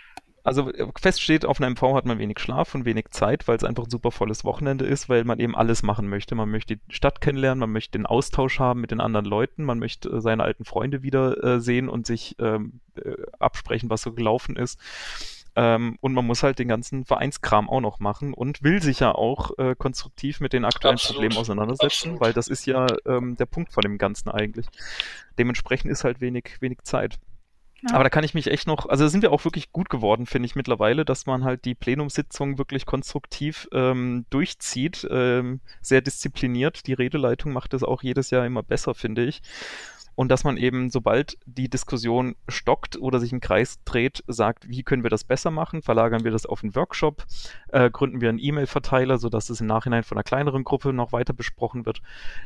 also äh, fest steht, auf einer MV hat man wenig Schlaf und wenig Zeit, weil es einfach ein super volles Wochenende ist, weil man eben alles machen möchte. Man möchte die Stadt kennenlernen, man möchte den Austausch haben mit den anderen Leuten, man möchte äh, seine alten Freunde wieder äh, sehen und sich ähm, äh, absprechen, was so gelaufen ist. Ähm, und man muss halt den ganzen Vereinskram auch noch machen und will sich ja auch äh, konstruktiv mit den aktuellen Absolut. Problemen auseinandersetzen, Absolut. weil das ist ja ähm, der Punkt von dem Ganzen eigentlich. Dementsprechend ist halt wenig, wenig Zeit. Aber da kann ich mich echt noch, also da sind wir auch wirklich gut geworden, finde ich mittlerweile, dass man halt die Plenumssitzung wirklich konstruktiv ähm, durchzieht, ähm, sehr diszipliniert. Die Redeleitung macht das auch jedes Jahr immer besser, finde ich und dass man eben, sobald die Diskussion stockt oder sich im Kreis dreht, sagt, wie können wir das besser machen? Verlagern wir das auf einen Workshop? Äh, gründen wir einen E-Mail-Verteiler, sodass es im Nachhinein von einer kleineren Gruppe noch weiter besprochen wird?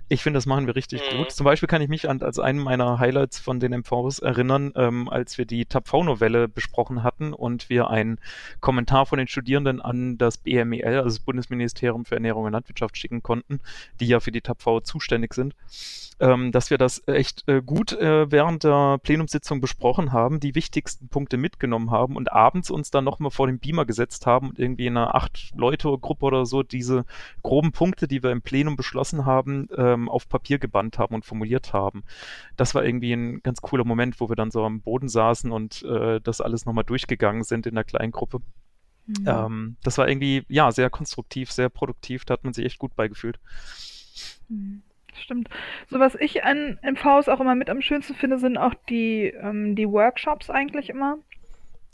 Ich finde, das machen wir richtig mhm. gut. Zum Beispiel kann ich mich an, als einen meiner Highlights von den MVs erinnern, ähm, als wir die TAPV-Novelle besprochen hatten und wir einen Kommentar von den Studierenden an das BMEL, also das Bundesministerium für Ernährung und Landwirtschaft, schicken konnten, die ja für die TAPV zuständig sind ähm, dass wir das echt äh, gut äh, während der Plenumssitzung besprochen haben, die wichtigsten Punkte mitgenommen haben und abends uns dann nochmal vor den Beamer gesetzt haben und irgendwie in einer Acht-Leute-Gruppe oder so diese groben Punkte, die wir im Plenum beschlossen haben, ähm, auf Papier gebannt haben und formuliert haben. Das war irgendwie ein ganz cooler Moment, wo wir dann so am Boden saßen und äh, das alles nochmal durchgegangen sind in der kleinen Gruppe. Mhm. Ähm, das war irgendwie, ja, sehr konstruktiv, sehr produktiv, da hat man sich echt gut beigefühlt. Mhm stimmt. So was ich an MVs auch immer mit am schönsten finde, sind auch die, ähm, die Workshops eigentlich immer.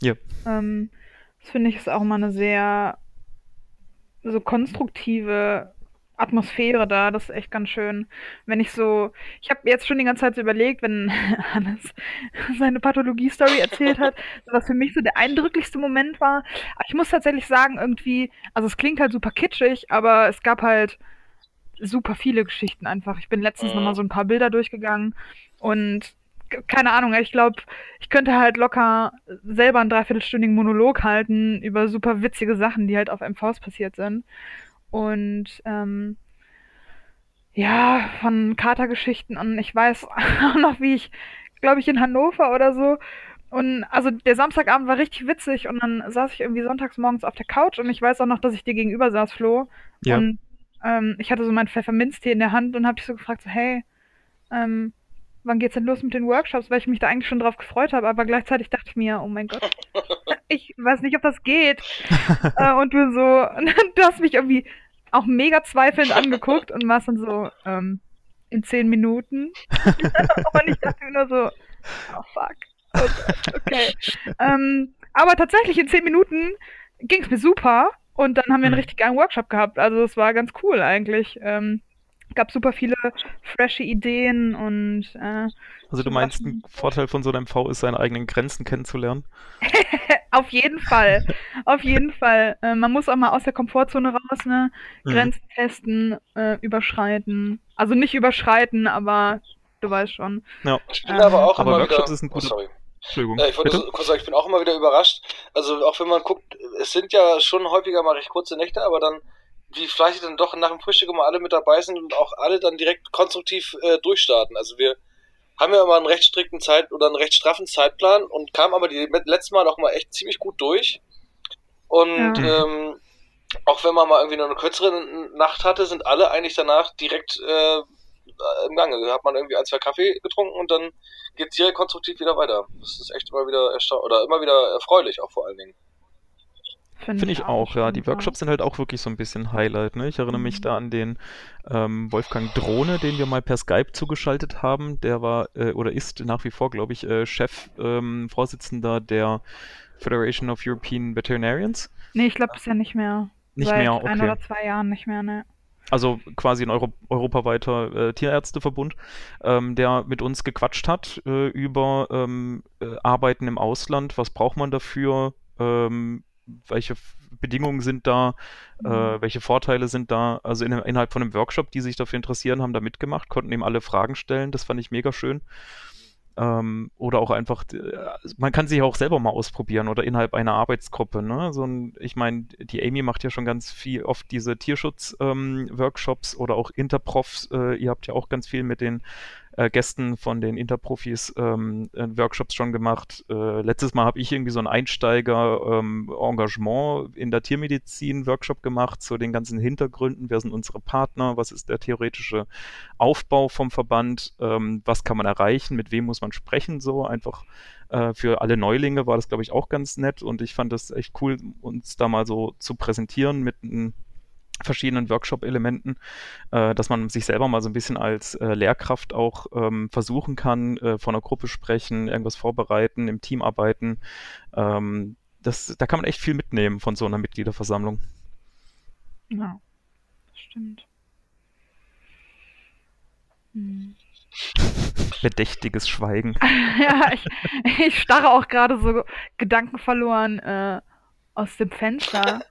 Ja. Ähm, das finde ich ist auch immer eine sehr so konstruktive Atmosphäre da. Das ist echt ganz schön. Wenn ich so, ich habe jetzt schon die ganze Zeit so überlegt, wenn Hannes seine Pathologie-Story erzählt hat, was für mich so der eindrücklichste Moment war. Aber ich muss tatsächlich sagen, irgendwie, also es klingt halt super kitschig, aber es gab halt super viele Geschichten einfach. Ich bin letztens mhm. nochmal so ein paar Bilder durchgegangen und keine Ahnung, ich glaube, ich könnte halt locker selber einen dreiviertelstündigen Monolog halten über super witzige Sachen, die halt auf MVs passiert sind. Und ähm, ja, von Katergeschichten an, ich weiß auch noch, wie ich, glaube ich, in Hannover oder so. Und also der Samstagabend war richtig witzig und dann saß ich irgendwie sonntags morgens auf der Couch und ich weiß auch noch, dass ich dir gegenüber saß, Flo. Ja. Und ähm, ich hatte so mein Pfefferminztee in der Hand und habe dich so gefragt, so, hey, ähm, wann geht's denn los mit den Workshops? Weil ich mich da eigentlich schon drauf gefreut habe, aber gleichzeitig dachte ich mir, oh mein Gott, ich weiß nicht, ob das geht. äh, und du so, du hast mich irgendwie auch mega zweifelnd angeguckt und warst dann so, ähm, in zehn Minuten. und ich dachte mir nur so, oh fuck. Okay. okay. ähm, aber tatsächlich in zehn Minuten ging es mir super. Und dann haben wir einen mhm. richtig geilen Workshop gehabt. Also es war ganz cool eigentlich. Ähm, gab super viele frische Ideen und äh, Also du meinst, ein Vorteil von so einem V ist, seine eigenen Grenzen kennenzulernen? Auf jeden Fall. Auf jeden Fall. Äh, man muss auch mal aus der Komfortzone raus, ne? Mhm. Grenzen mhm. testen, äh, überschreiten. Also nicht überschreiten, aber du weißt schon. Ja. Ich bin ähm, aber auch aber immer Workshops wieder... ist ein guter, oh, Entschuldigung. Ja, ich wollte so kurz sagen, ich bin auch immer wieder überrascht. Also auch wenn man guckt, es sind ja schon häufiger mal recht kurze Nächte, aber dann, wie fleißig dann doch nach dem Frühstück immer alle mit dabei sind und auch alle dann direkt konstruktiv äh, durchstarten. Also wir haben ja immer einen recht strikten Zeit oder einen recht straffen Zeitplan und kamen aber die letzten Mal auch mal echt ziemlich gut durch. Und ja. ähm, auch wenn man mal irgendwie nur eine kürzere Nacht hatte, sind alle eigentlich danach direkt äh, äh, im Gange. Da hat man irgendwie ein, zwei Kaffee getrunken und dann geht es direkt konstruktiv wieder weiter. Das ist echt immer wieder erstaunlich oder immer wieder erfreulich, auch vor allen Dingen. Finde Find ich auch, ja. Die Workshops sind halt auch wirklich so ein bisschen Highlight. Ne? Ich erinnere mhm. mich da an den ähm, Wolfgang Drohne, den wir mal per Skype zugeschaltet haben. Der war äh, oder ist nach wie vor, glaube ich, äh, Chef, ähm, Vorsitzender der Federation of European Veterinarians. Nee, ich glaube bisher nicht mehr. Nicht Seit mehr, ein okay. oder zwei Jahren nicht mehr, ne. Also quasi ein Euro europaweiter äh, Tierärzteverbund, ähm, der mit uns gequatscht hat äh, über ähm, äh, Arbeiten im Ausland. Was braucht man dafür? Ähm, welche Bedingungen sind da? Äh, Mhm. welche Vorteile sind da? Also in, innerhalb von einem Workshop, die sich dafür interessieren, haben da mitgemacht, konnten ihm alle Fragen stellen. Das fand ich mega schön. Ähm, oder auch einfach, äh, man kann sich auch selber mal ausprobieren oder innerhalb einer Arbeitsgruppe. Ne? So ein, ich meine, die Amy macht ja schon ganz viel oft diese Tierschutz-Workshops oder auch Interprofs. Äh, ihr habt ja auch ganz viel mit den äh, Gästen von den Interprofis ähm, äh, Workshops schon gemacht. Äh, letztes Mal habe ich irgendwie so einen Einsteiger-Engagement in der Tiermedizin-Workshop gemacht zu den ganzen Hintergründen. Wer sind unsere Partner? Was ist der theoretische Aufbau vom Verband? Ähm, was kann man erreichen? Mit wem muss man sprechen? So einfach äh, für alle Neulinge war das, glaube ich, auch ganz nett und ich fand das echt cool, uns da mal so zu präsentieren mit einem verschiedenen Workshop-Elementen, äh, dass man sich selber mal so ein bisschen als äh, Lehrkraft auch ähm, versuchen kann, äh, vor einer Gruppe sprechen, irgendwas vorbereiten, im Team arbeiten. Ähm, das, da kann man echt viel mitnehmen von so einer Mitgliederversammlung. Ja, das stimmt. Hm. Bedächtiges Schweigen. Ja, ich, ich starre auch gerade so gedankenverloren äh, aus dem Fenster.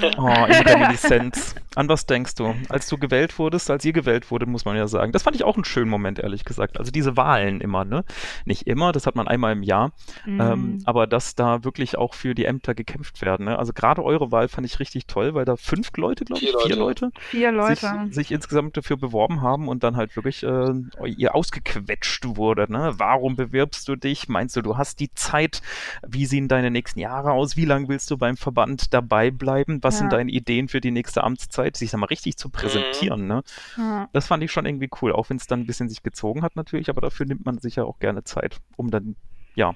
Äh, Oh, in Reminiszenz. An was denkst du? Als du gewählt wurdest, als ihr gewählt wurde, muss man ja sagen. Das fand ich auch einen schönen Moment, ehrlich gesagt. Also diese Wahlen immer, ne? Nicht immer, das hat man einmal im Jahr. Ähm, mm, aber dass da wirklich auch für die Ämter gekämpft werden. Ne? Also gerade eure Wahl fand ich richtig toll, weil da fünf Leute, glaube ich, Vier vier Leute. Leute, vier Leute. Sich, sich insgesamt dafür beworben haben und dann halt wirklich äh, ihr ausgequetscht wurde. Ne? Warum bewirbst du dich? Meinst du, du hast die Zeit? Wie sehen deine nächsten Jahre aus? Wie lange willst du beim Verband dabei bleiben? Was sind Ja. deine Ideen für die nächste Amtszeit? Sich da mal richtig zu präsentieren. Ne? Ja. Das fand ich schon irgendwie cool, auch wenn es dann ein bisschen sich gezogen hat natürlich, aber dafür nimmt man sich ja auch gerne Zeit, um dann, ja,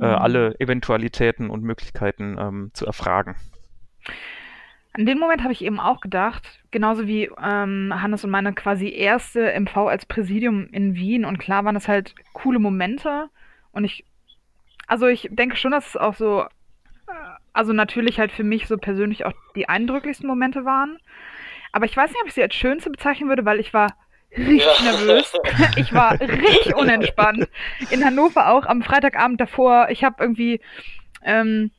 äh, Mhm. alle Eventualitäten und Möglichkeiten ähm, zu erfragen. An den Moment habe ich eben auch gedacht, genauso wie ähm, Hannes und meine quasi erste MV als Präsidium in Wien. Und klar waren das halt coole Momente. Und ich, also ich denke schon, dass es auch so, äh, also natürlich halt für mich so persönlich auch die eindrücklichsten Momente waren. Aber ich weiß nicht, ob ich sie als schönste bezeichnen würde, weil ich war richtig Ja. nervös. Ich war richtig unentspannt. In Hannover auch am Freitagabend davor. Ich habe irgendwie ähm,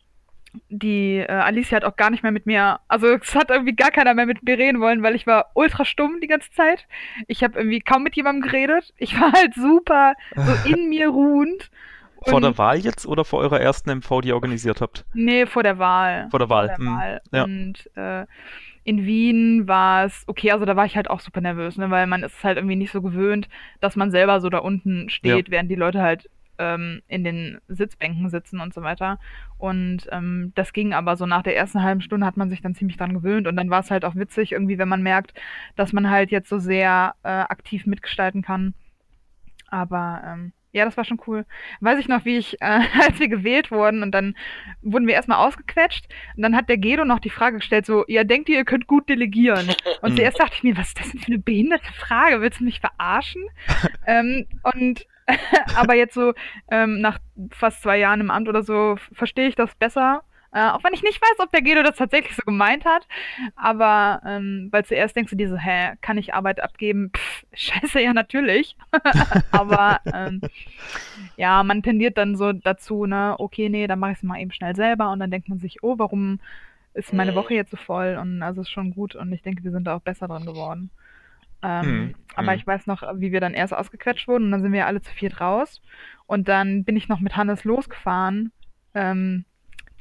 die äh, Alicia hat auch gar nicht mehr mit mir, also es hat irgendwie gar keiner mehr mit mir reden wollen, weil ich war ultra stumm die ganze Zeit. Ich habe irgendwie kaum mit jemandem geredet. Ich war halt super so in mir ruhend. Vor Und- der Wahl jetzt oder vor eurer ersten MV, die ihr organisiert habt? Nee, vor der Wahl. Vor der Wahl. Vor der hm. Wahl. ja. Und äh, in Wien war es, okay, also da war ich halt auch super nervös, ne, weil man ist es halt irgendwie nicht so gewöhnt, dass man selber so da unten steht, während die Leute halt ähm, in den Sitzbänken sitzen und so weiter. Und ähm, das ging aber so nach der ersten halben Stunde hat man sich dann ziemlich dran gewöhnt und dann war es halt auch witzig irgendwie, wenn man merkt, dass man halt jetzt so sehr äh, aktiv mitgestalten kann. Aber ähm, ja, das war schon cool. Weiß ich noch, wie ich, äh, als wir gewählt wurden und dann wurden wir erstmal ausgequetscht und dann hat der Gedo noch die Frage gestellt, so, ja, denkt ihr, ihr könnt gut delegieren? Und Mhm. zuerst dachte ich mir, was ist das denn für eine behinderte Frage? Willst du mich verarschen? ähm, und aber jetzt so ähm, nach fast zwei Jahren im Amt oder so verstehe ich das besser. Äh, auch wenn ich nicht weiß, ob der Gedo das tatsächlich so gemeint hat. Aber ähm, weil zuerst denkst du dir so, hä, kann ich Arbeit abgeben? Pff, scheiße, ja, natürlich. aber ähm, ja, man tendiert dann so dazu, ne, okay, nee, dann mache ich es mal eben schnell selber und dann denkt man sich, oh, warum ist meine. Woche jetzt so voll? Und also ist schon gut und ich denke, wir sind da auch besser dran geworden. Ähm, Mhm, aber mhm. ich weiß noch, wie wir dann erst ausgequetscht wurden und dann sind wir alle zu viert raus und dann bin ich noch mit Hannes losgefahren, ähm,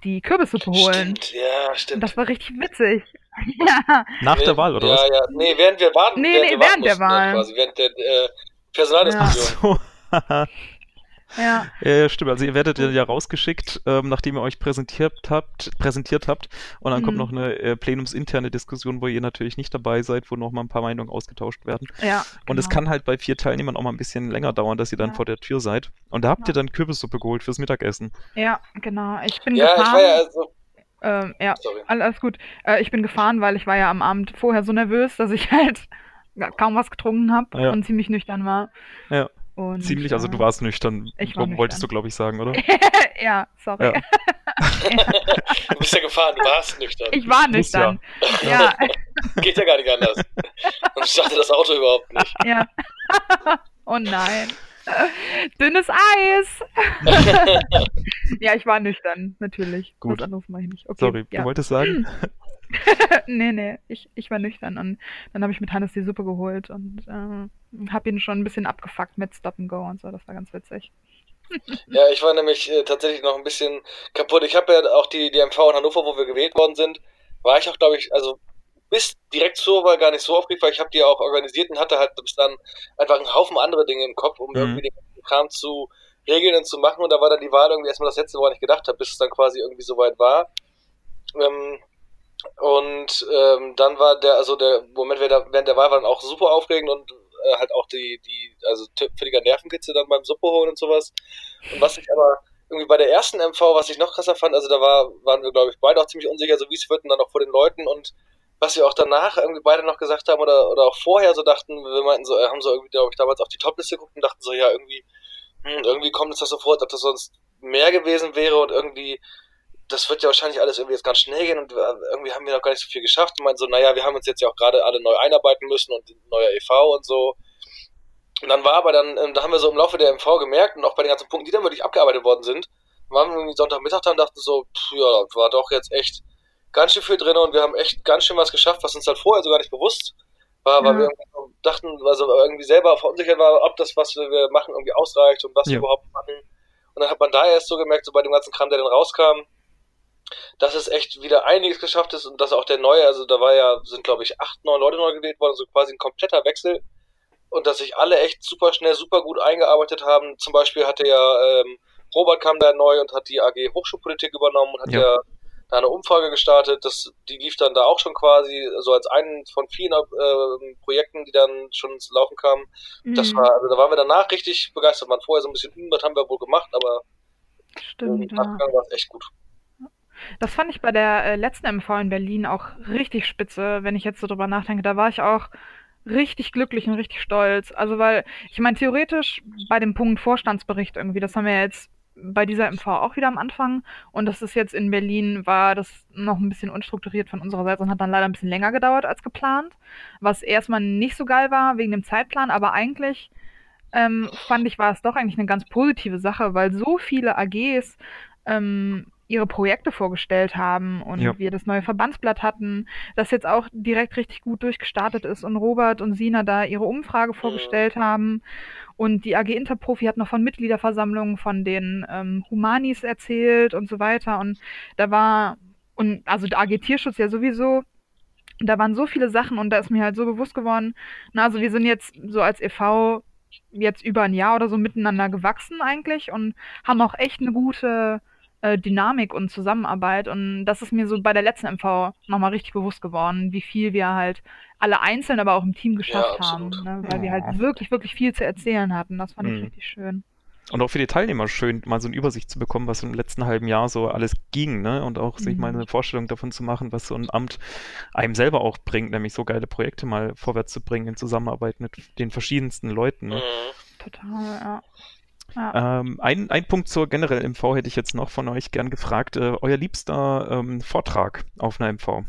die Kürbissuppe holen. Stimmt, ja, Und stimmt. das war richtig witzig. ja, Nach Nee, der Wahl, oder ja, was? Ja, nee, während wir warten. Nee, während nee, wir warten während der mussten, dann Wahl. Quasi, während der äh, Ach Personaldiskussion. so. ja, Ja, stimmt. Also ihr werdet ja rausgeschickt, ähm, nachdem ihr euch präsentiert habt, präsentiert habt. Und dann kommt Mhm. noch eine äh, plenumsinterne Diskussion, wo ihr natürlich nicht dabei seid, wo noch mal ein paar Meinungen ausgetauscht werden. ja. Und es genau. kann halt bei vier Teilnehmern auch mal ein bisschen länger dauern, dass ihr dann Ja. vor der Tür seid. Und da habt ihr Ja. dann Kürbissuppe geholt fürs Mittagessen. Ja, genau. Ich bin Ja, ich gefahren. war ja also. ähm, ja, Sorry. all- alles gut. Äh, ich bin gefahren, weil ich war ja am Abend vorher so nervös, dass ich halt kaum was getrunken habe Ja. und ziemlich nüchtern war. Ja. Und, Ziemlich, also du äh, warst nüchtern, ich war wolltest du, nüchtern. glaube ich, sagen, oder? ja, sorry. Ja. Du bist ja gefahren, du warst nüchtern. Ich war Muss ja. nüchtern. Ja, Geht ja gar nicht anders. Sonst startet das Auto überhaupt nicht. ja. oh nein. Dünnes Eis. ja, ich war nüchtern, natürlich. Gut. Anderes mache ich nicht. Okay, Sorry, ja. du wolltest sagen? nee, nee, ich, ich war nüchtern und dann habe ich mit Hannes die Suppe geholt und äh, habe ihn schon ein bisschen abgefuckt mit Stop and Go und so. Das war ganz witzig. Ja, ich war nämlich äh, tatsächlich noch ein bisschen kaputt. Ich habe ja auch die, die MV in Hannover, wo wir gewählt worden sind, war ich auch, glaube ich, also bis direkt zur Wahl gar nicht so aufgeregt, weil ich habe die auch organisiert und hatte halt bis dann einfach einen Haufen andere Dinge im Kopf, um Mhm. irgendwie den ganzen Kram zu regeln und zu machen. Und da war dann die Wahl irgendwie erstmal das letzte, woran ich gedacht habe, bis es dann quasi irgendwie soweit war. Ähm, und ähm, dann war der, also der Moment während der, Wahl war dann auch super aufregend und äh, halt auch die, die, also völliger Nervenkitzel dann beim Suppe holen und sowas. Und was ich aber irgendwie bei der ersten MV, was ich noch krasser fand, also da war, waren wir, glaube ich, beide auch ziemlich unsicher, so wie es wird und dann auch vor den Leuten und was wir auch danach irgendwie beide noch gesagt haben oder, oder auch vorher so dachten, wir meinten so, äh, haben so irgendwie, glaube ich, damals auf die Topliste geguckt und dachten so, ja, irgendwie, hm, irgendwie kommt uns das so vor, als ob das sonst mehr gewesen wäre und irgendwie, das wird ja wahrscheinlich alles irgendwie jetzt ganz schnell gehen und äh, irgendwie haben wir noch gar nicht so viel geschafft und meinten so, naja, wir haben uns jetzt ja auch gerade alle neu einarbeiten müssen und neuer EV und so. Und dann war aber dann, ähm, da haben wir so im Laufe der MV gemerkt und auch bei den ganzen Punkten, die dann wirklich abgearbeitet worden sind, waren wir irgendwie Sonntagmittag dann und dachten so, pff, ja, war doch jetzt echt ganz schön viel drin und wir haben echt ganz schön was geschafft, was uns halt vorher so gar nicht bewusst war, weil Ja. wir dachten, also irgendwie selber verunsichert war, ob das, was wir machen, irgendwie ausreicht und was wir Ja. überhaupt machen. Und dann hat man da erst so gemerkt, so bei dem ganzen Kram, der dann rauskam, dass es echt wieder einiges geschafft ist und dass auch der neue, also da war ja, sind glaube ich acht, neun Leute neu gewählt worden, so quasi ein kompletter Wechsel und dass sich alle echt super schnell, super gut eingearbeitet haben. Zum Beispiel hatte ja ähm, Robert kam da neu und hat die AG Hochschulpolitik übernommen und hat Ja. ja, da eine Umfrage gestartet. Das, die lief dann da auch schon quasi so als einen von vielen ähm, Projekten, die dann schon ins Laufen kamen. Das Mhm, war, also da waren wir danach richtig begeistert. Man vorher so ein bisschen, hm, das haben wir wohl gemacht, aber im Stimmt, ja. Nachgang war es echt gut. Das fand ich bei der äh, letzten MV in Berlin auch richtig spitze, wenn ich jetzt so drüber nachdenke. Da war ich auch richtig glücklich und richtig stolz. Also, weil, ich meine, theoretisch bei dem Punkt Vorstandsbericht irgendwie, das haben wir jetzt bei dieser MV auch wieder am Anfang. Und das ist jetzt in Berlin, war das noch ein bisschen unstrukturiert von unserer Seite und hat dann leider ein bisschen länger gedauert als geplant. Was erstmal nicht so geil war wegen dem Zeitplan, aber eigentlich ähm, fand ich, war es doch eigentlich eine ganz positive Sache, weil so viele AGs ähm, ihre Projekte vorgestellt haben und Ja. wir das neue Verbandsblatt hatten, das jetzt auch direkt richtig gut durchgestartet ist und Robert und Sina da ihre Umfrage vorgestellt haben und die AG Interprofi hat noch von Mitgliederversammlungen von den ähm, Humanis erzählt und so weiter und da war und also der AG Tierschutz ja sowieso da waren so viele Sachen und da ist mir halt so bewusst geworden, na, also wir sind jetzt so als e.V. jetzt über ein Jahr oder so miteinander gewachsen eigentlich und haben auch echt eine gute äh, Dynamik und Zusammenarbeit. Und das ist mir so bei der letzten MV nochmal richtig bewusst geworden, wie viel wir halt alle einzeln, aber auch im Team geschafft haben. absolut. Ne? Weil wir Ja. halt wirklich, wirklich viel zu erzählen hatten. Das fand ich Mhm. richtig schön. Und auch für die Teilnehmer schön, mal so eine Übersicht zu bekommen, was im letzten halben Jahr so alles ging, ne? Und auch sich mal Mhm. eine Vorstellung davon zu machen, was so ein Amt einem selber auch bringt, nämlich so geile Projekte mal vorwärts zu bringen in Zusammenarbeit mit den verschiedensten Leuten. Ne? Mhm. Total, ja. Ja. Ähm, ein, ein Punkt zur generell MV hätte ich jetzt noch von euch gern gefragt. Äh, euer liebster ähm, Vortrag auf einer MV.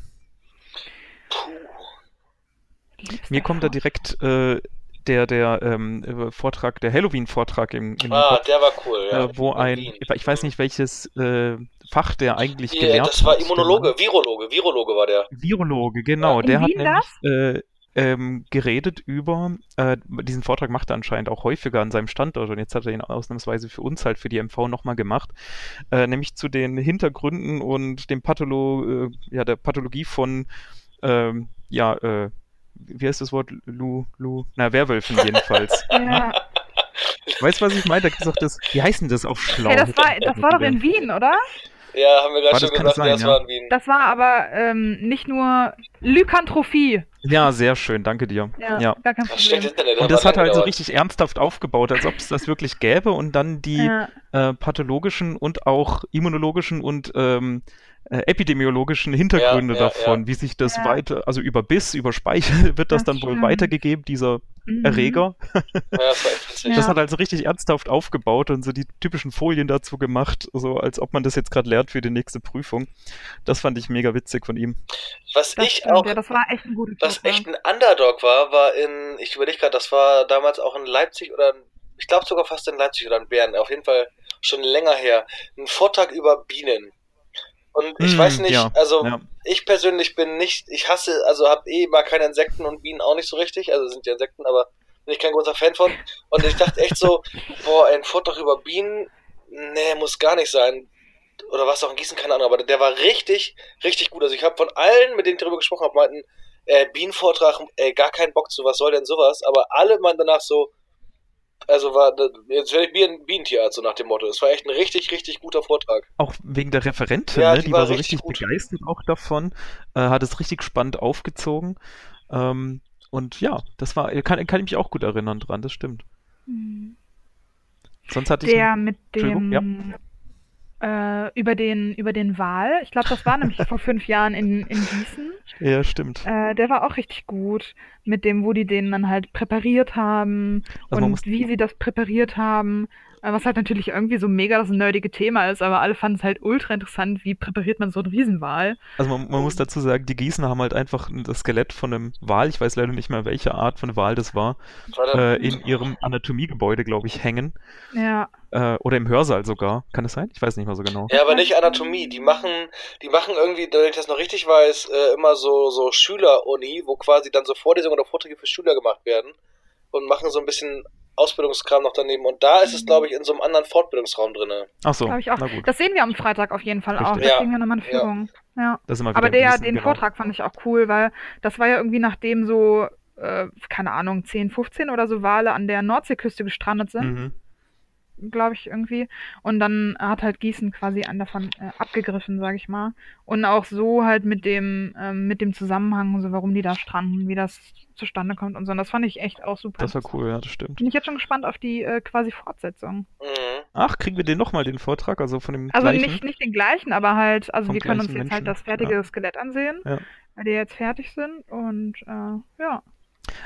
Mir kommt da direkt äh, der, der ähm, äh, Vortrag, der Halloween-Vortrag im, im Ah, Kopf, der war cool, ja. äh, wo In ein, ich weiß nicht welches äh, Fach der eigentlich Ja, gelehrt das war hat, Immunologe, Virologe, Virologe war der. Virologe, genau. In der hat Wien nämlich äh, ähm, geredet über, äh, diesen Vortrag macht er anscheinend auch häufiger an seinem Standort und jetzt hat er ihn ausnahmsweise für uns halt für die MV nochmal gemacht, äh, nämlich zu den Hintergründen und dem Patholo, äh, ja, der Pathologie von, ähm, ja, äh, wie heißt das Wort? Lu, Lu, na, Werwölfen jedenfalls. Ja. weißt du, was ich meine? Da gesagt, das, wie heißen das auf Schlau? Hey, das war, das war doch in Wien, oder? Ja, haben wir gerade das- schon gesagt, sein, das ja. war in Wien. Das war aber ähm, nicht nur Lykantrophie. Ja, sehr schön, danke dir. Ja, ja. gar kein Das Problem. Internet. Und das hat er halt so richtig ernsthaft aufgebaut, als ob es das wirklich gäbe und dann die Ja, äh, pathologischen und auch immunologischen und ähm, äh, epidemiologischen Hintergründe Ja, ja, davon, wie sich das Ja. weiter, also über Biss, über Speichel wird das Das dann wohl stimmt. weitergegeben, dieser Mhm. Erreger. Ja, das. Ja. Das hat also richtig ernsthaft aufgebaut und so die typischen Folien dazu gemacht, so als ob man das jetzt gerade lernt für die nächste Prüfung. Das fand ich mega witzig von ihm. Was Das ich stimmt, auch ja, das war echt ein guter Was echt ein Underdog war, war in, ich überlege gerade, das war damals auch in Leipzig oder in, ich glaube sogar fast in Leipzig oder in Bern, auf jeden Fall schon länger her, ein Vortrag über Bienen. Und ich Hm, weiß nicht, ja, also ja. ich persönlich bin nicht, ich hasse, also habe eh mal keine Insekten und Bienen auch nicht so richtig, also sind ja Insekten, aber bin ich kein großer Fan von. Und ich dachte echt so, boah, ein Vortrag über Bienen, nee, muss gar nicht sein. Oder was auch in Gießen, keine Ahnung, aber der war richtig, richtig gut. Also ich habe von allen, mit denen ich darüber gesprochen habe, meinten, äh, Bienenvortrag, ey, gar keinen Bock zu, was soll denn sowas? Aber alle meinten danach so, also war, jetzt werde ich Bien, Bienentierarzt, so nach dem Motto. Es war echt ein richtig, richtig guter Vortrag. Auch wegen der Referentin, Ja, ne? die die war war so richtig richtig begeistert auch davon, äh, hat es richtig spannend aufgezogen. Ähm, und ja, das war, kann, kann ich mich auch gut erinnern dran, das stimmt. Mhm. Sonst hatte ich. Der mit Entschuldigung, dem äh, über den über den Wal. Ich glaube, das war nämlich vor fünf Jahren in, in Gießen. Ja, stimmt. Äh, der war auch richtig gut. Mit dem, wo die den dann halt präpariert haben Also und wie sie das präpariert haben. Was halt natürlich irgendwie so mega das nerdige Thema ist, aber alle fanden es halt ultra interessant, wie präpariert man so einen Riesenwal. Also man, man muss dazu sagen, die Gießener haben halt einfach das Skelett von einem Wal, ich weiß leider nicht mehr, welche Art von Wal das war, äh, in ihrem Anatomiegebäude, glaube ich, hängen. Ja. Äh, oder im Hörsaal sogar. Kann das sein? Ich weiß nicht mehr so genau. Ja, aber nicht Anatomie. Die machen, die machen irgendwie, wenn ich das noch richtig weiß, äh, immer so, so Schüler-Uni, wo quasi dann so Vorlesungen oder Vorträge für Schüler gemacht werden und machen so ein bisschen Ausbildungskram noch daneben. Und da ist es, glaube ich, in so einem anderen Fortbildungsraum drinne. Ach so, ich auch. na gut. Das sehen wir am Freitag auf jeden Fall auch. Richtig. Da Ja. kriegen wir nochmal eine Ja. Führung. Ja. Wieder Aber der, Gießen, den genau. Vortrag fand ich auch cool, weil das war ja irgendwie nachdem so, äh, keine Ahnung, 10, 15 oder so Wale an der Nordseeküste gestrandet sind, Mhm. Glaube ich irgendwie. Und dann hat halt Gießen quasi einen davon äh, abgegriffen, sage ich mal. Und auch so halt mit dem, ähm, mit dem Zusammenhang, so warum die da stranden, wie das zustande kommt und so. Und das fand ich echt auch super. Das war cool, ja, das stimmt. Bin ich jetzt schon gespannt auf die äh, quasi Fortsetzung. Mhm. Ach, kriegen wir den nochmal, den Vortrag? Also von dem Also gleichen? nicht, nicht den gleichen, aber halt, also wir können uns jetzt halt Menschen, das fertige ja. Skelett ansehen, Ja. weil die jetzt fertig sind und äh, ja.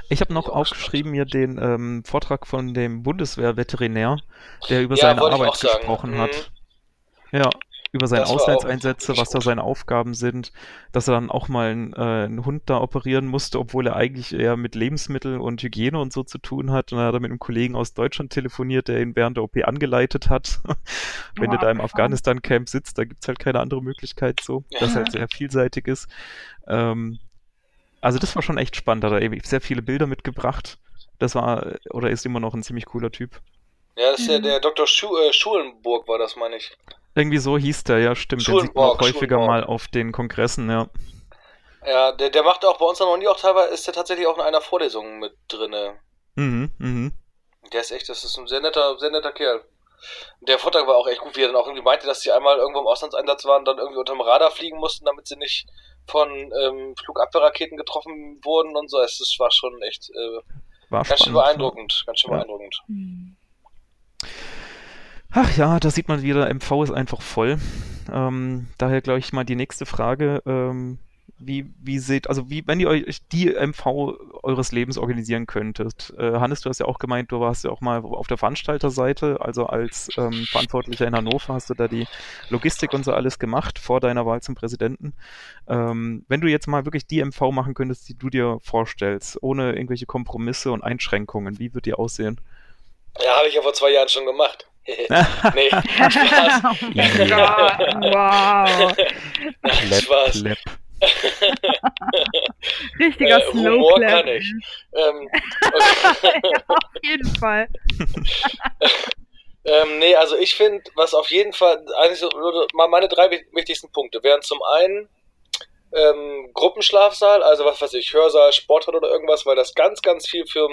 Ich habe noch aufgeschrieben mir den ähm, Vortrag von dem Bundeswehrveterinär, der über Ja, seine Arbeit gesprochen Mhm. hat. Ja, über seine Auslandseinsätze, was da seine Aufgaben sind, dass er dann auch mal einen, äh, einen Hund da operieren musste, obwohl er eigentlich eher mit Lebensmittel und Hygiene und so zu tun hat. Und dann hat er mit einem Kollegen aus Deutschland telefoniert, der ihn während der OP angeleitet hat. Wenn Oh, du da im. Afghanistan-Camp sitzt, da gibt's halt keine andere Möglichkeit so, dass Ja. halt sehr vielseitig ist. Ähm, also das war schon echt spannend, da hat er eben sehr viele Bilder mitgebracht. Das war oder ist immer noch ein ziemlich cooler Typ. Ja, das ist der, Mhm. der Dr. Schu äh, Schulenburg war das, meine ich. Irgendwie so hieß der, ja, stimmt. Den sieht man auch häufiger mal auf den Kongressen, ja. Ja, der, der macht auch bei uns an der Uni auch teilweise, ist der tatsächlich auch in einer Vorlesung mit drinne. Mhm, mhm. Der ist echt, das ist ein sehr netter, sehr netter Kerl. Der Vortrag war auch echt gut, wie er dann auch irgendwie meinte, dass sie einmal irgendwo im Auslandseinsatz waren, dann irgendwie unterm Radar fliegen mussten, damit sie nicht von ähm, Flugabwehrraketen getroffen wurden und so. Es das war schon echt äh, War ganz schön spannend. beeindruckend. Ganz schön Ja. beeindruckend. Hm. Ach ja, da sieht man wieder, MV ist einfach voll. Ähm, daher glaube ich mal die nächste Frage. Ähm, wie, wie seht, also wie, wenn ihr euch die MV eures Lebens organisieren könntet. Äh, Hannes, du hast ja auch gemeint, du warst ja auch mal auf der Veranstalterseite, also als ähm, Verantwortlicher in Hannover hast du da die Logistik und so alles gemacht vor deiner Wahl zum Präsidenten. Ähm, wenn du jetzt mal wirklich die MV machen könntest, die du dir vorstellst, ohne irgendwelche Kompromisse und Einschränkungen, wie wird die aussehen? Ja, habe ich ja vor zwei Jahren schon gemacht. nee, Spaß. Gott, wow. Nein, Klepp, Spaß. klepp. Richtiger Äh, Humor Slowclap. kann ich. Ähm, ja, auf jeden Fall. Ähm, nee, also ich finde, was auf jeden Fall, eigentlich so, meine drei wi- wichtigsten Punkte wären zum einen ähm, Gruppenschlafsaal, also was weiß ich, Hörsaal, Sporthalle oder irgendwas, weil das ganz, ganz viel für,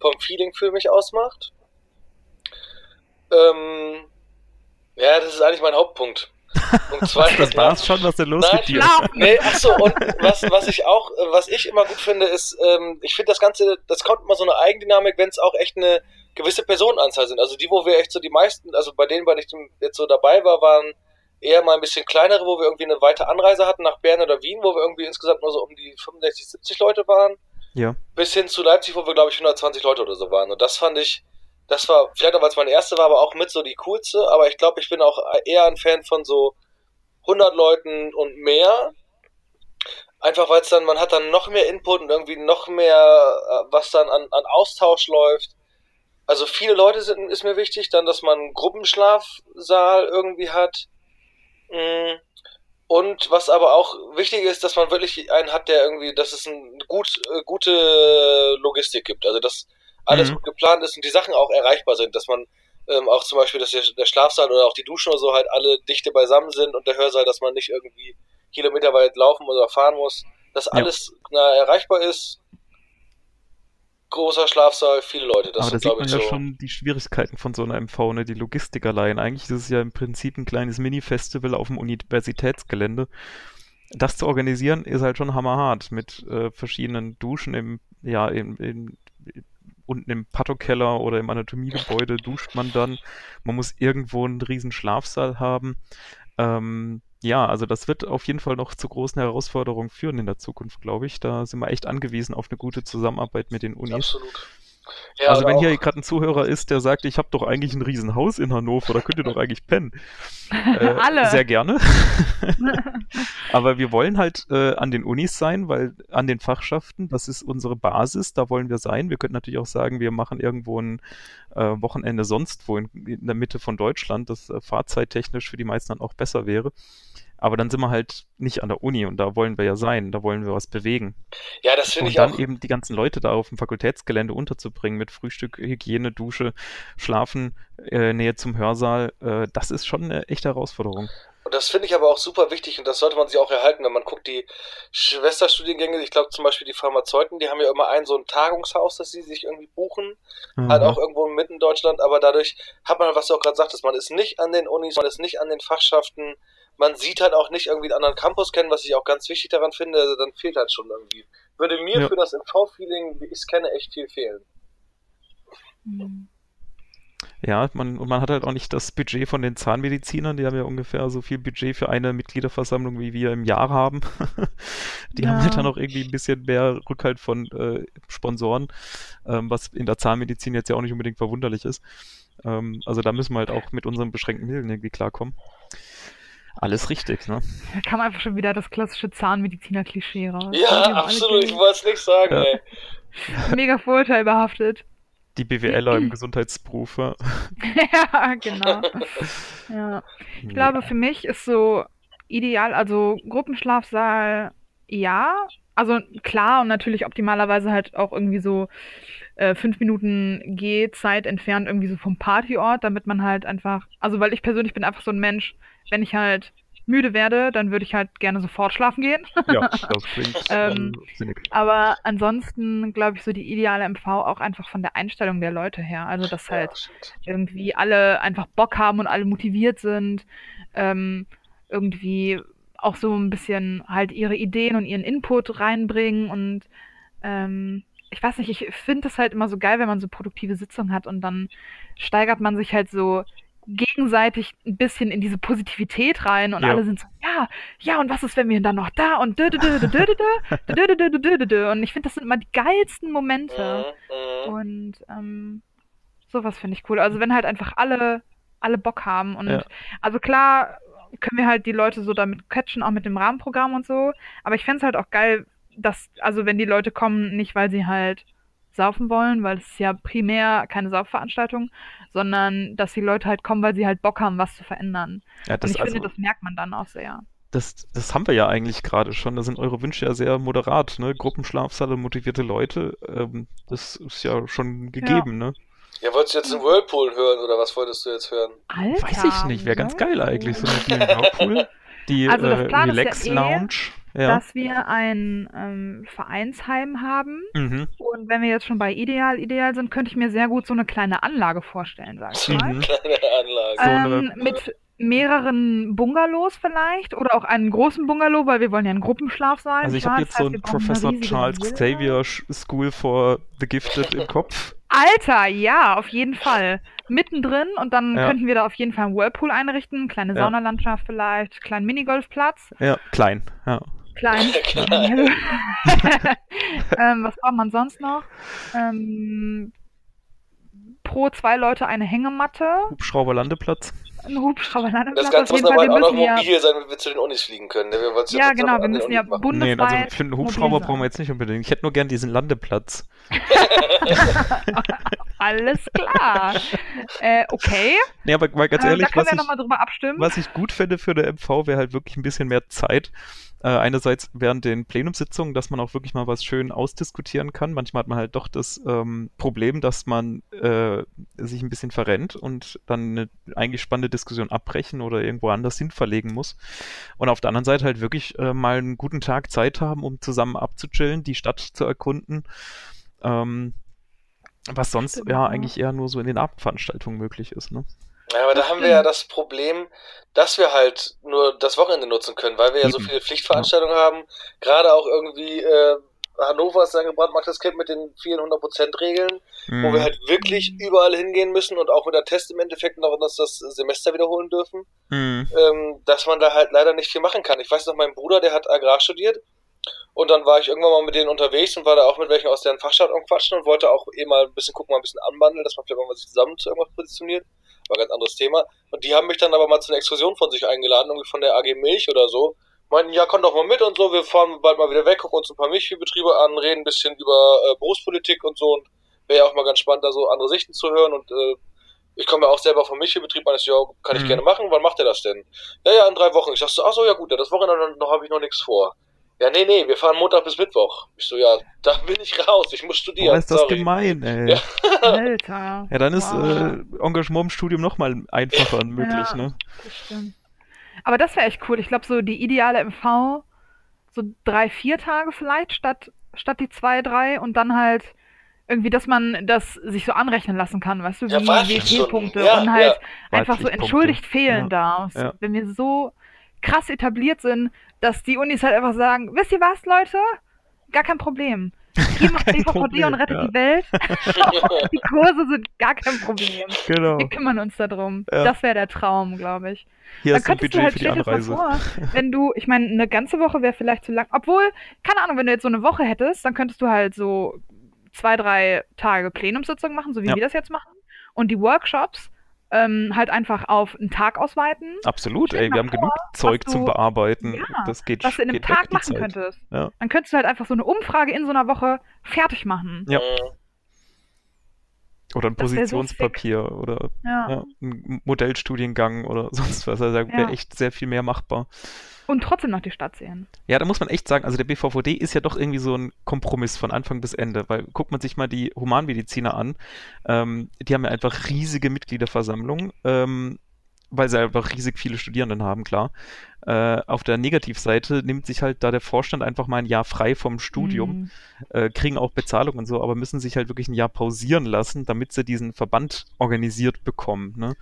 vom Feeling für mich ausmacht. Ähm, ja, das ist eigentlich mein Hauptpunkt. Punkt zwei, Das war's schon, was denn los Nein, mit dir? Nee, ach so, und was, was ich auch, was ich immer gut finde, ist, ähm, ich finde das Ganze, das kommt immer so eine Eigendynamik, wenn es auch echt eine gewisse Personenanzahl sind. Also die, wo wir echt so die meisten, also bei denen, bei denen ich jetzt so dabei war, waren eher mal ein bisschen kleinere, wo wir irgendwie eine weite Anreise hatten nach Bern oder Wien, wo wir irgendwie insgesamt nur so um die 65, 70 Leute waren. Ja. Bis hin zu Leipzig, wo wir, glaube ich, 120 Leute oder so waren. Und das fand ich, das war, vielleicht auch, weil es meine erste war, aber auch mit so die coolste. Aber ich glaube, ich bin auch eher ein Fan von so 100 Leuten und mehr. Einfach weil es dann, man hat dann noch mehr Input und irgendwie noch mehr, äh, was dann an, an Austausch läuft. Also viele Leute sind, ist mir wichtig, dann, dass man einen Gruppenschlafsaal irgendwie hat. Mm. Und was aber auch wichtig ist, dass man wirklich einen hat, der irgendwie, dass es eine gut, äh, gute Logistik gibt. Also dass alles mhm. gut geplant ist und die Sachen auch erreichbar sind, dass man ähm, auch zum Beispiel, dass der, der Schlafsaal oder auch die Duschen oder so halt alle dichte beisammen sind und der Hörsaal, dass man nicht irgendwie Kilometer weit laufen oder fahren muss, dass alles ja. na, erreichbar ist großer Schlafsaal, viele Leute. Das Aber da sieht man ja so schon die Schwierigkeiten von so einer MV, ne? die Logistik allein. Eigentlich ist es ja im Prinzip ein kleines Mini-Festival auf dem Universitätsgelände. Das zu organisieren ist halt schon hammerhart mit äh, verschiedenen Duschen im, ja, im, im, unten im Pattokeller oder im Anatomiegebäude duscht man dann. Man muss irgendwo einen riesen Schlafsaal haben. Ähm, ja, also das wird auf jeden Fall noch zu großen Herausforderungen führen in der Zukunft, glaube ich. Da sind wir echt angewiesen auf eine gute Zusammenarbeit mit den Unis. Absolut. Ja, also wenn hier gerade ein Zuhörer ist, der sagt, ich habe doch eigentlich ein Riesenhaus in Hannover, da könnt ihr doch eigentlich pennen. Äh, Alle. Sehr gerne. Aber wir wollen halt äh, an den Unis sein, weil an den Fachschaften, das ist unsere Basis, da wollen wir sein. Wir könnten natürlich auch sagen, wir machen irgendwo ein äh, Wochenende sonst wo in, in, der Mitte von Deutschland, das äh, fahrzeittechnisch für die meisten dann auch besser wäre. Aber dann sind wir halt nicht an der Uni und da wollen wir ja sein, da wollen wir was bewegen. Ja, das finde ich auch. Und dann eben die ganzen Leute da auf dem Fakultätsgelände unterzubringen mit Frühstück, Hygiene, Dusche, Schlafen, äh, Nähe zum Hörsaal, äh, das ist schon eine echte Herausforderung. Und das finde ich aber auch super wichtig und das sollte man sich auch erhalten, wenn man guckt, die Schwesterstudiengänge, ich glaube zum Beispiel die Pharmazeuten, die haben ja immer ein so ein Tagungshaus, das sie sich irgendwie buchen, mhm. halt auch irgendwo mitten in Deutschland, aber dadurch hat man, was du auch gerade sagtest, man ist nicht an den Unis, man ist nicht an den Fachschaften, man sieht halt auch nicht irgendwie einen anderen Campus kennen, was ich auch ganz wichtig daran finde, also dann fehlt halt schon irgendwie. Würde mir ja. für das MV-Feeling, wie ich es kenne, echt viel fehlen. Ja, man, und man hat halt auch nicht das Budget von den Zahnmedizinern, die haben ja ungefähr so viel Budget für eine Mitgliederversammlung, wie wir im Jahr haben. die ja. haben halt dann auch irgendwie ein bisschen mehr Rückhalt von äh, Sponsoren, ähm, was in der Zahnmedizin jetzt ja auch nicht unbedingt verwunderlich ist. Ähm, also da müssen wir halt auch mit unseren beschränkten Mitteln irgendwie klarkommen. Alles richtig, ne? Da kam einfach schon wieder das klassische Zahnmediziner-Klischee raus. Ja, absolut, ich wollte es nicht sagen, ja. ey. Mega vorurteilbehaftet. Die BWLer im Gesundheitsberuf. ja, genau. ja. Ich glaube, für mich ist so ideal, also Gruppenschlafsaal, ja. Also klar und natürlich optimalerweise halt auch irgendwie so äh, fünf Minuten Gehzeit entfernt irgendwie so vom Partyort, damit man halt einfach, also weil ich persönlich bin einfach so ein Mensch, wenn ich halt müde werde, dann würde ich halt gerne sofort schlafen gehen. ja, das klingt ähm, sinnig. Aber ansonsten glaube ich so die ideale MV auch einfach von der Einstellung der Leute her. Also dass halt ja, irgendwie alle einfach Bock haben und alle motiviert sind. Ähm, irgendwie auch so ein bisschen halt ihre Ideen und ihren Input reinbringen und ähm, ich weiß nicht, ich finde das halt immer so geil, wenn man so produktive Sitzungen hat und dann steigert man sich halt so gegenseitig ein bisschen in diese Positivität rein und ja. alle sind so, ja, ja, und was ist, wenn wir dann noch da und und ich finde, das sind immer die geilsten Momente. Und ähm, sowas finde ich cool. Also wenn halt einfach alle, alle Bock haben und ja. also klar können wir halt die Leute so damit catchen, auch mit dem Rahmenprogramm und so, aber ich fände es halt auch geil, dass, also wenn die Leute kommen, nicht weil sie halt saufen wollen, weil es ist ja primär keine Saufveranstaltung, sondern dass die Leute halt kommen, weil sie halt Bock haben, was zu verändern. Ja, Und ich also, finde, das merkt man dann auch sehr. Das, das haben wir ja eigentlich gerade schon. Da sind eure Wünsche ja sehr moderat, ne? Gruppenschlafsaale, motivierte Leute. Ähm, das ist ja schon gegeben, ja. ne? Ja, wolltest du jetzt einen Whirlpool hören oder was wolltest du jetzt hören? Alter, Weiß ich nicht, wäre ganz geil eigentlich, so ein Whirlpool. Die also äh, Relax ja eh, Lounge ja. dass wir ein ähm, Vereinsheim haben. Mhm. Und wenn wir jetzt schon bei Ideal, Ideal sind, könnte ich mir sehr gut so eine kleine Anlage vorstellen, sag ich mal. Mhm. Kleine Anlage. Ähm, mit mehreren Bungalows vielleicht oder auch einen großen Bungalow, weil wir wollen ja einen Gruppenschlaf sein. Also ich habe jetzt so ein Professor Charles Xavier School for the Gifted im Kopf. Alter, ja, auf jeden Fall. Mittendrin und dann Ja. könnten wir da auf jeden Fall einen Whirlpool einrichten, kleine Ja. Saunalandschaft vielleicht, kleinen Minigolfplatz, Ja, klein. Ja. klein. Klein. ähm, was braucht man sonst noch? Ähm, pro zwei Leute eine Hängematte, Hubschrauberlandeplatz. Ein Hubschrauberlandeplatz. Das Ganze muss aber halt auch noch müssen ja, mobil sein, damit wir zu den Unis fliegen können. ne? Wir wollen es ja, genau, wir müssen ja machen. Nee, bundesweit. also für einen mobil Hubschrauber brauchen wir jetzt nicht unbedingt. Ich hätte nur gern diesen Landeplatz. Alles klar. äh, okay. Nee, aber mal ganz Äh, ehrlich, da können was wir ich, nochmal drüber abstimmen. was ich gut fände für eine MV, wäre halt wirklich ein bisschen mehr Zeit. Äh, einerseits während den Plenumssitzungen, dass man auch wirklich mal was schön ausdiskutieren kann. Manchmal hat man halt doch das ähm, Problem, dass man äh, sich ein bisschen verrennt und dann eine eigentlich spannende Diskussion abbrechen oder irgendwo anders hin verlegen muss. Und auf der anderen Seite halt wirklich äh, mal einen guten Tag Zeit haben, um zusammen abzuchillen, die Stadt zu erkunden. Ähm, was sonst Stimmt, ja ja. eigentlich eher nur so in den Abendveranstaltungen möglich ist, ne? Ja, aber da Das haben wir ja das Problem, dass wir halt nur das Wochenende nutzen können, weil wir ja so viele Pflichtveranstaltungen haben. Gerade auch irgendwie äh, Hannover ist ein gebrandmarktes Kind mit den vielen 100%-Regeln, wo wir Mhm. halt wirklich überall hingehen müssen und auch mit der Test im Endeffekt noch uns das Semester wiederholen dürfen, Mhm. ähm, dass man da halt leider nicht viel machen kann. Ich weiß noch, mein Bruder, der hat Agrar studiert und dann war ich irgendwann mal mit denen unterwegs und war da auch mit welchen aus deren Fachstadt am Quatschen und wollte auch eh mal ein bisschen gucken, mal ein bisschen anbandeln, dass man vielleicht mal sich zusammen zu irgendwas positioniert. War ein ganz anderes Thema. Und die haben mich dann aber mal zu einer Exkursion von sich eingeladen, irgendwie von der AG Milch oder so. Meinten, ja, komm doch mal mit und so, wir fahren bald mal wieder weg, gucken uns ein paar Milchviehbetriebe an, reden ein bisschen über äh, Berufspolitik und so und wäre ja auch mal ganz spannend, da so andere Sichten zu hören und äh, ich komme ja auch selber vom Milchviehbetrieb, meines ja, kann ich Mhm. gerne machen, wann macht ihr das denn? Ja, ja, in drei Wochen. Ich sag so, ach so, ja gut, ja, das Wochenende noch habe ich noch nichts vor. Ja, nee, nee, wir fahren Montag bis Mittwoch. Ich so, ja, da bin ich raus, ich muss studieren. Boah, ist das sorry. gemein, ey. Ja. Ja, Alter. dann ist Wow. äh, Engagement im Studium nochmal einfacher möglich, Ja. ne? Das stimmt. Aber das wäre echt cool. Ich glaube, so die ideale MV, so drei, vier Tage vielleicht, statt, statt die zwei, drei und dann halt irgendwie, dass man das sich so anrechnen lassen kann, weißt du, Ja, wie Wahlpflichtstunden. WP-Punkte Ja, und halt ja. einfach so entschuldigt fehlen Ja. darf. Ja. Wenn wir so krass etabliert sind, dass die Unis halt einfach sagen, wisst ihr was, Leute? Gar kein Problem. Ihr macht Problem, und rettet ja. die Welt. die Kurse sind gar kein Problem. Genau. Wir kümmern uns darum. Ja. Das wäre der Traum, glaube ich. Hier Dann ist ein könntest du Budget halt, für die vor, wenn du, ich meine, eine ganze Woche wäre vielleicht zu lang. Obwohl, keine Ahnung, wenn du jetzt so eine Woche hättest, dann könntest du halt so zwei, drei Tage Plenumssitzung machen, so wie Ja. wir das jetzt machen. Und die Workshops ähm, halt einfach auf einen Tag ausweiten, Absolut, ey, wir haben genug Zeug du- zum Bearbeiten. Ja, das geht, was du in einem Tag machen Zeit. könntest. Ja. Dann könntest du halt einfach so eine Umfrage in so einer Woche fertig machen. Ja. Mhm. Oder ein Das wär so Positionspapier oder Ja. ein Modellstudiengang oder sonst was. Also da wäre echt sehr viel mehr machbar. Und trotzdem noch die Stadt sehen. Ja, da muss man echt sagen, also der BVVD ist ja doch irgendwie so ein Kompromiss von Anfang bis Ende, weil guckt man sich mal die Humanmediziner an, ähm, die haben ja einfach riesige Mitgliederversammlungen, ähm, weil sie einfach riesig viele Studierenden haben, klar. Äh, auf der Negativseite nimmt sich halt da der Vorstand einfach mal ein Jahr frei vom Studium, Mhm. äh, kriegen auch Bezahlung und so, aber müssen sich halt wirklich ein Jahr pausieren lassen, damit sie diesen Verband organisiert bekommen. Ne?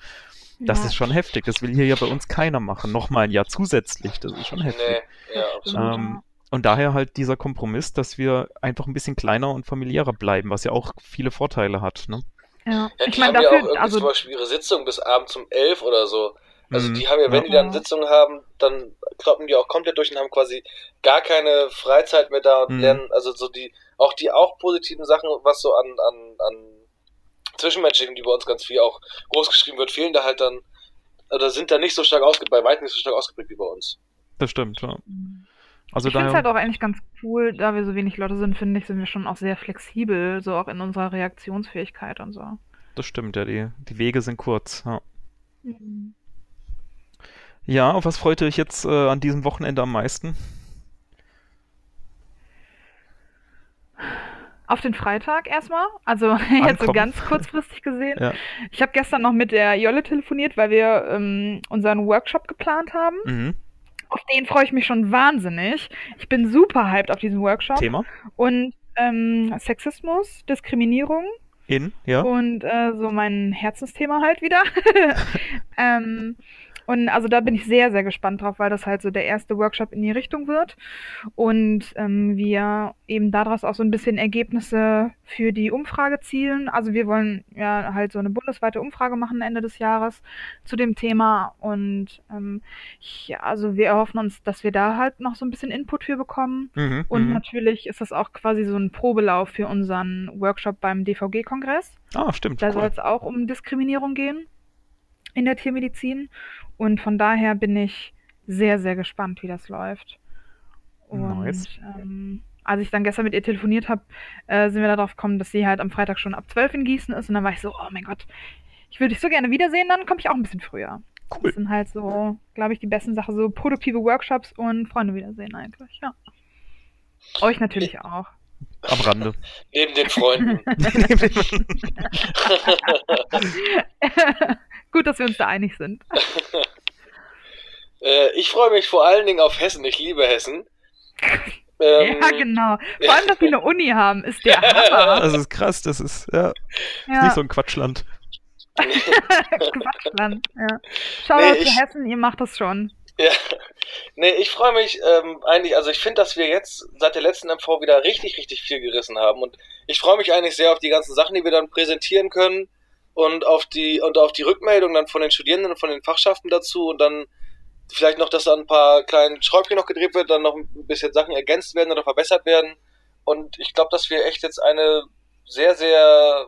Das Ja. ist schon heftig. Das will hier ja bei uns keiner machen. Nochmal ein Jahr zusätzlich. Das ist schon heftig. Nee, ja. Ähm, und daher halt dieser Kompromiss, dass wir einfach ein bisschen kleiner und familiärer bleiben, was ja auch viele Vorteile hat. Ne? Ja. Ja, Ich die meine, haben ja auch dafür, irgendwie also zum Beispiel ihre Sitzung bis abends um elf oder so. Also Mhm. die haben ja, wenn Ja. die dann. Sitzungen haben, dann kloppen die auch komplett durch und haben quasi gar keine Freizeit mehr da und Mhm. lernen, also so die, auch die auch positiven Sachen, was so an, an, an Zwischenmenschlichen, die bei uns ganz viel auch groß geschrieben wird, fehlen da halt dann, oder sind da nicht so stark ausgeprägt, bei weitem nicht so stark ausgeprägt wie bei uns. Das stimmt, ja. Also ich finde es halt auch eigentlich ganz cool, da wir so wenig Leute sind, finde ich, sind wir schon auch sehr flexibel, so auch in unserer Reaktionsfähigkeit und so. das stimmt, ja, die, die Wege sind kurz. Ja. Mhm. ja, auf was freut ihr euch jetzt äh, an diesem Wochenende am meisten? Auf den Freitag erstmal, also jetzt so ganz kurzfristig gesehen. Ja. Ich habe gestern noch mit der Jolle telefoniert, weil wir ähm, unseren Workshop geplant haben. Mhm. Auf den freue ich mich schon wahnsinnig. Ich bin super hyped auf diesen Workshop. Thema? Und ähm, Sexismus, Diskriminierung In, ja? und äh, so mein Herzensthema halt wieder. ähm, Und also da bin ich sehr, sehr gespannt drauf, weil das halt so der erste Workshop in die Richtung wird. Und ähm, wir eben daraus auch so ein bisschen Ergebnisse für die Umfrage zielen. Also wir wollen ja halt so eine bundesweite Umfrage machen Ende des Jahres zu dem Thema. Und ähm, ja, also wir erhoffen uns, dass wir da halt noch so ein bisschen Input für bekommen. Mhm, Und mhm. natürlich ist das auch quasi so ein Probelauf für unseren Workshop beim DVG-Kongress. Ah, stimmt. Da soll Cool. es auch um Diskriminierung gehen in der Tiermedizin. Und von daher bin ich sehr, sehr gespannt, wie das läuft. Und Nice. ähm, als ich dann gestern mit ihr telefoniert habe, äh, sind wir darauf gekommen, dass sie halt am Freitag schon ab 12 in Gießen ist. Und dann war ich so, oh mein Gott, ich würde dich so gerne wiedersehen, dann komme ich auch ein bisschen früher. Cool. Das sind halt so, glaube ich, die besten Sachen, so produktive Workshops und Freunde wiedersehen eigentlich, ja. Euch natürlich auch. Am Rande. Neben den Freunden. Gut, dass wir uns da einig sind. äh, ich freue mich vor allen Dingen auf Hessen. Ich liebe Hessen. Ähm, ja, genau. Vor allem, dass wir eine Uni haben, ist der Hammer. Das ist krass, das ist ja, ist Ja, nicht so ein Quatschland. Quatschland. Ja. Schau Nee, nee, ich- zu Hessen, ihr macht das schon. Ja, nee, ich freue mich ähm, eigentlich, also ich finde, dass wir jetzt seit der letzten MV wieder richtig, richtig viel gerissen haben und ich freue mich eigentlich sehr auf die ganzen Sachen, die wir dann präsentieren können und auf die und auf die Rückmeldung dann von den Studierenden und von den Fachschaften dazu und dann vielleicht noch, dass da ein paar kleinen Schräubchen noch gedreht wird, dann noch ein bisschen Sachen ergänzt werden oder verbessert werden und ich glaube, dass wir echt jetzt eine sehr, sehr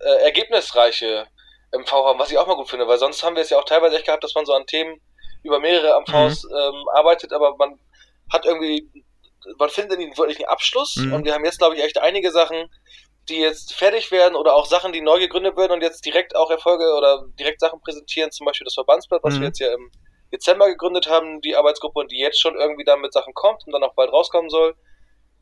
äh, ergebnisreiche MV haben, was ich auch mal gut finde, weil sonst haben wir es ja auch teilweise echt gehabt, dass man so an Themen über mehrere MVs ähm, arbeitet, aber man hat irgendwie, man findet nie einen wirklichen Abschluss Mhm. und wir haben jetzt, glaube ich, echt einige Sachen, die jetzt fertig werden oder auch Sachen, die neu gegründet werden und jetzt direkt auch Erfolge oder direkt Sachen präsentieren, zum Beispiel das Verbandsblatt, was Mhm. wir jetzt ja im Dezember gegründet haben, die Arbeitsgruppe und die jetzt schon irgendwie dann mit Sachen kommt und dann auch bald rauskommen soll.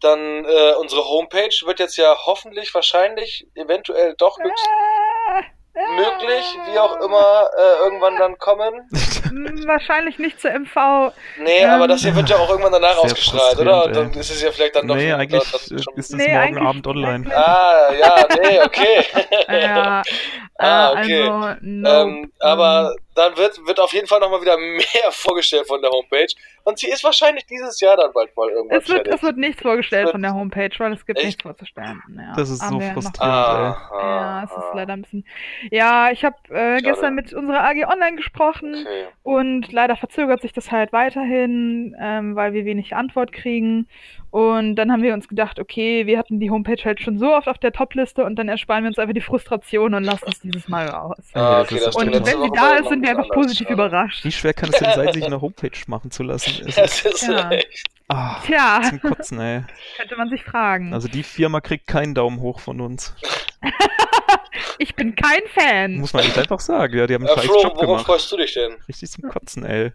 Dann äh, unsere Homepage wird jetzt ja hoffentlich, wahrscheinlich, eventuell doch höchst Äh, möglich, wie auch immer, äh, irgendwann dann kommen. Mm, Wahrscheinlich nicht zur MV. Nee, Ähm, aber das hier wird ja auch irgendwann danach ausgestrahlt, oder? Und dann ist es ja vielleicht dann doch nee, schon- eigentlich das- das äh, schon- ist es Nee, morgen eigentlich- Abend online. Ah, ja, nee, okay. Ja, Ah, äh, okay. also, no, ähm, aber dann wird, wird auf jeden Fall nochmal wieder mehr vorgestellt von der Homepage. Und sie ist wahrscheinlich dieses Jahr dann bald mal irgendwann es wird, fertig. es wird nichts vorgestellt wird- von der Homepage, weil es gibt Echt? nichts vorzustellen. Ja, Das ist haben so frustrierend. Ah, Ja, es ist leider ein bisschen. Ja, ich habe äh, gestern mit unserer AG Online gesprochen Okay. und leider verzögert sich das halt weiterhin, ähm, weil wir wenig Antwort kriegen. Und dann haben wir uns gedacht, okay, wir hatten die Homepage halt schon so oft auf der Topliste und dann ersparen wir uns einfach die Frustration und lassen es dieses Mal raus. Ah, das okay, Und wenn sie da ist, sind wir ein einfach positiv anders, überrascht. Wie schwer kann es denn sein, sich eine Homepage machen zu lassen? Es Ja, ist, das ist Ja. echt. ah, Tja, zum Kotzen, ey. könnte man sich fragen. Also die Firma kriegt keinen Daumen hoch von uns. ich bin kein Fan. Muss man echt einfach sagen. Ja, die haben einen Äh, scheiß Flo, Job worauf gemacht. freust du dich denn? Richtig zum Kotzen, ey.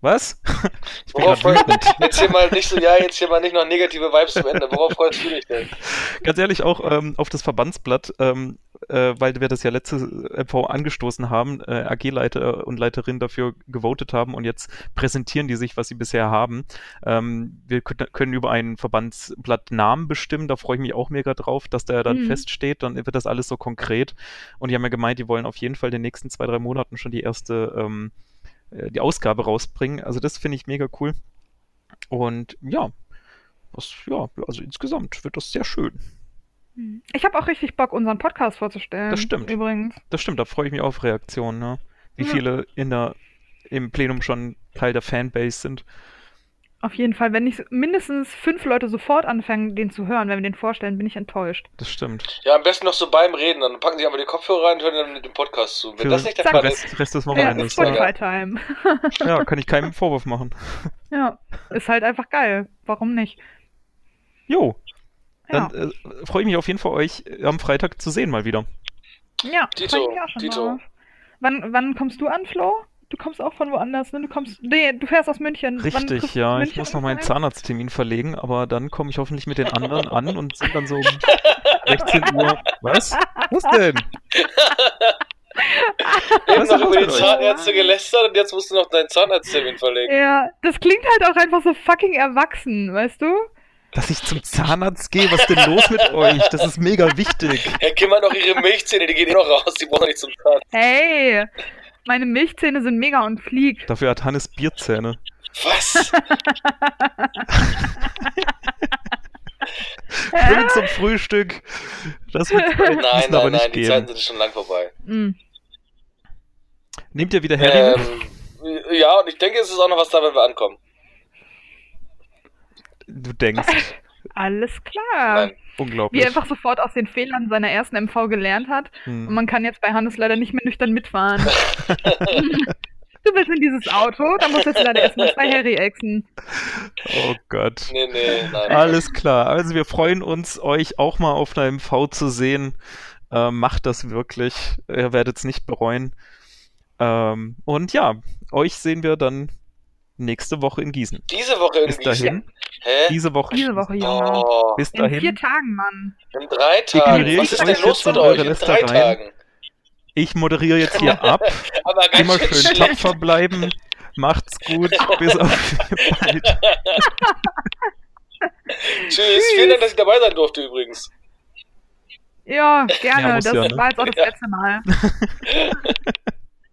Was? Ich bin Worauf wütend. Jetzt hier mal nicht so, ja, jetzt hier mal nicht noch negative Vibes zum Ende. Worauf freust du dich denn? Ganz ehrlich, auch ähm, auf das Verbandsblatt, ähm, äh, weil wir das ja letzte MV angestoßen haben, äh, AG-Leiter und Leiterinnen dafür gewotet haben und jetzt präsentieren die sich, was sie bisher haben. Ähm, wir können über einen Verbandsblatt Namen bestimmen, da freue ich mich auch mega drauf, dass der dann Mhm. feststeht, dann wird das alles so konkret. Und die haben ja gemeint, die wollen auf jeden Fall in den nächsten zwei, drei Monaten schon die erste, ähm, äh, die Ausgabe rausbringen. Also das finde ich mega cool. Und ja, das, ja, also insgesamt wird das sehr schön. Ich habe auch richtig Bock, unseren Podcast vorzustellen. Das stimmt. Übrigens. Das stimmt, da freue ich mich auf Reaktionen, ne? Wie Ja. viele in der, im Plenum schon Teil der Fanbase sind. Auf jeden Fall, wenn nicht mindestens fünf Leute sofort anfangen, den zu hören, wenn wir den vorstellen, bin ich enttäuscht. Das stimmt. Ja, am besten noch so beim Reden. Dann packen sie einfach die Kopfhörer rein und hören dann den Podcast zu. Wenn Für das nicht der. Fall ist, Rest, Rest des Ja, Wochenendes. Ja, Spotify-Time. ja, kann ich keinem Vorwurf machen. Ja, ist halt einfach geil. Warum nicht? Jo, Ja, dann äh, freue ich mich auf jeden Fall, euch am Freitag zu sehen mal wieder. ja Tito, ich mich auch schon Tito. drauf. Wann, wann kommst du an, Flo? Du kommst auch von woanders, ne? Du kommst, nee, du fährst aus München. Richtig, ja. du Ich München muss noch meinen? Zahnarzttermin verlegen, aber dann komme ich hoffentlich mit den anderen an und sind dann so um 16 Uhr. Was? Was denn? eben noch über die? Zahnärzte gelästert und jetzt musst du noch deinen Zahnarzttermin verlegen. Ja, das klingt halt auch einfach so fucking erwachsen, weißt du? Dass ich zum Zahnarzt gehe? Was ist denn los mit euch? Das ist mega wichtig. Herr Kim hat noch ihre Milchzähne, die gehen eh noch raus, die brauchen nicht zum Zahnarzt. Hey, Meine Milchzähne sind mega und flieg. Dafür hat Hannes Bierzähne. Was? Schön zum Frühstück. Das wird Nein, nein, aber nicht nein, die Zeiten sind schon lang vorbei. Mm. Nehmt ihr wieder Harry? Ähm, ja, und ich denke, es ist auch noch was da, wenn wir ankommen. Du denkst. Alles klar. Nein. Wie Unglaublich. er einfach sofort aus den Fehlern seiner ersten MV gelernt hat. Und Hm. man kann jetzt bei Hannes leider nicht mehr nüchtern mitfahren. du willst in dieses Auto, dann musst du jetzt leider erstmal zwei Harry exen. Oh Gott. Nee, nee, nein. Alles klar. Also wir freuen uns, euch auch mal auf einer MV zu sehen. Äh, macht das wirklich. Ihr werdet es nicht bereuen. Ähm, und ja, euch sehen wir dann nächste Woche in Gießen. Diese Woche in Bis Gießen. dahin. Hä? Diese Woche. Diese Woche, Junge. Oh, Bis In vier dahin. Tagen, Mann. in drei Tagen. Ignoriere Was ich ist denn los jetzt mit euch? eure In drei Lästereien? Tagen. Ich moderiere jetzt hier ab. Aber ganz Immer schön schön schlecht. tapfer bleiben. Macht's gut. Bis auf bald. Tschüss. Vielen Dank, dass ich dabei sein durfte übrigens. Ja, gerne. Ja, das ja, ne? war jetzt auch das Ja. letzte Mal.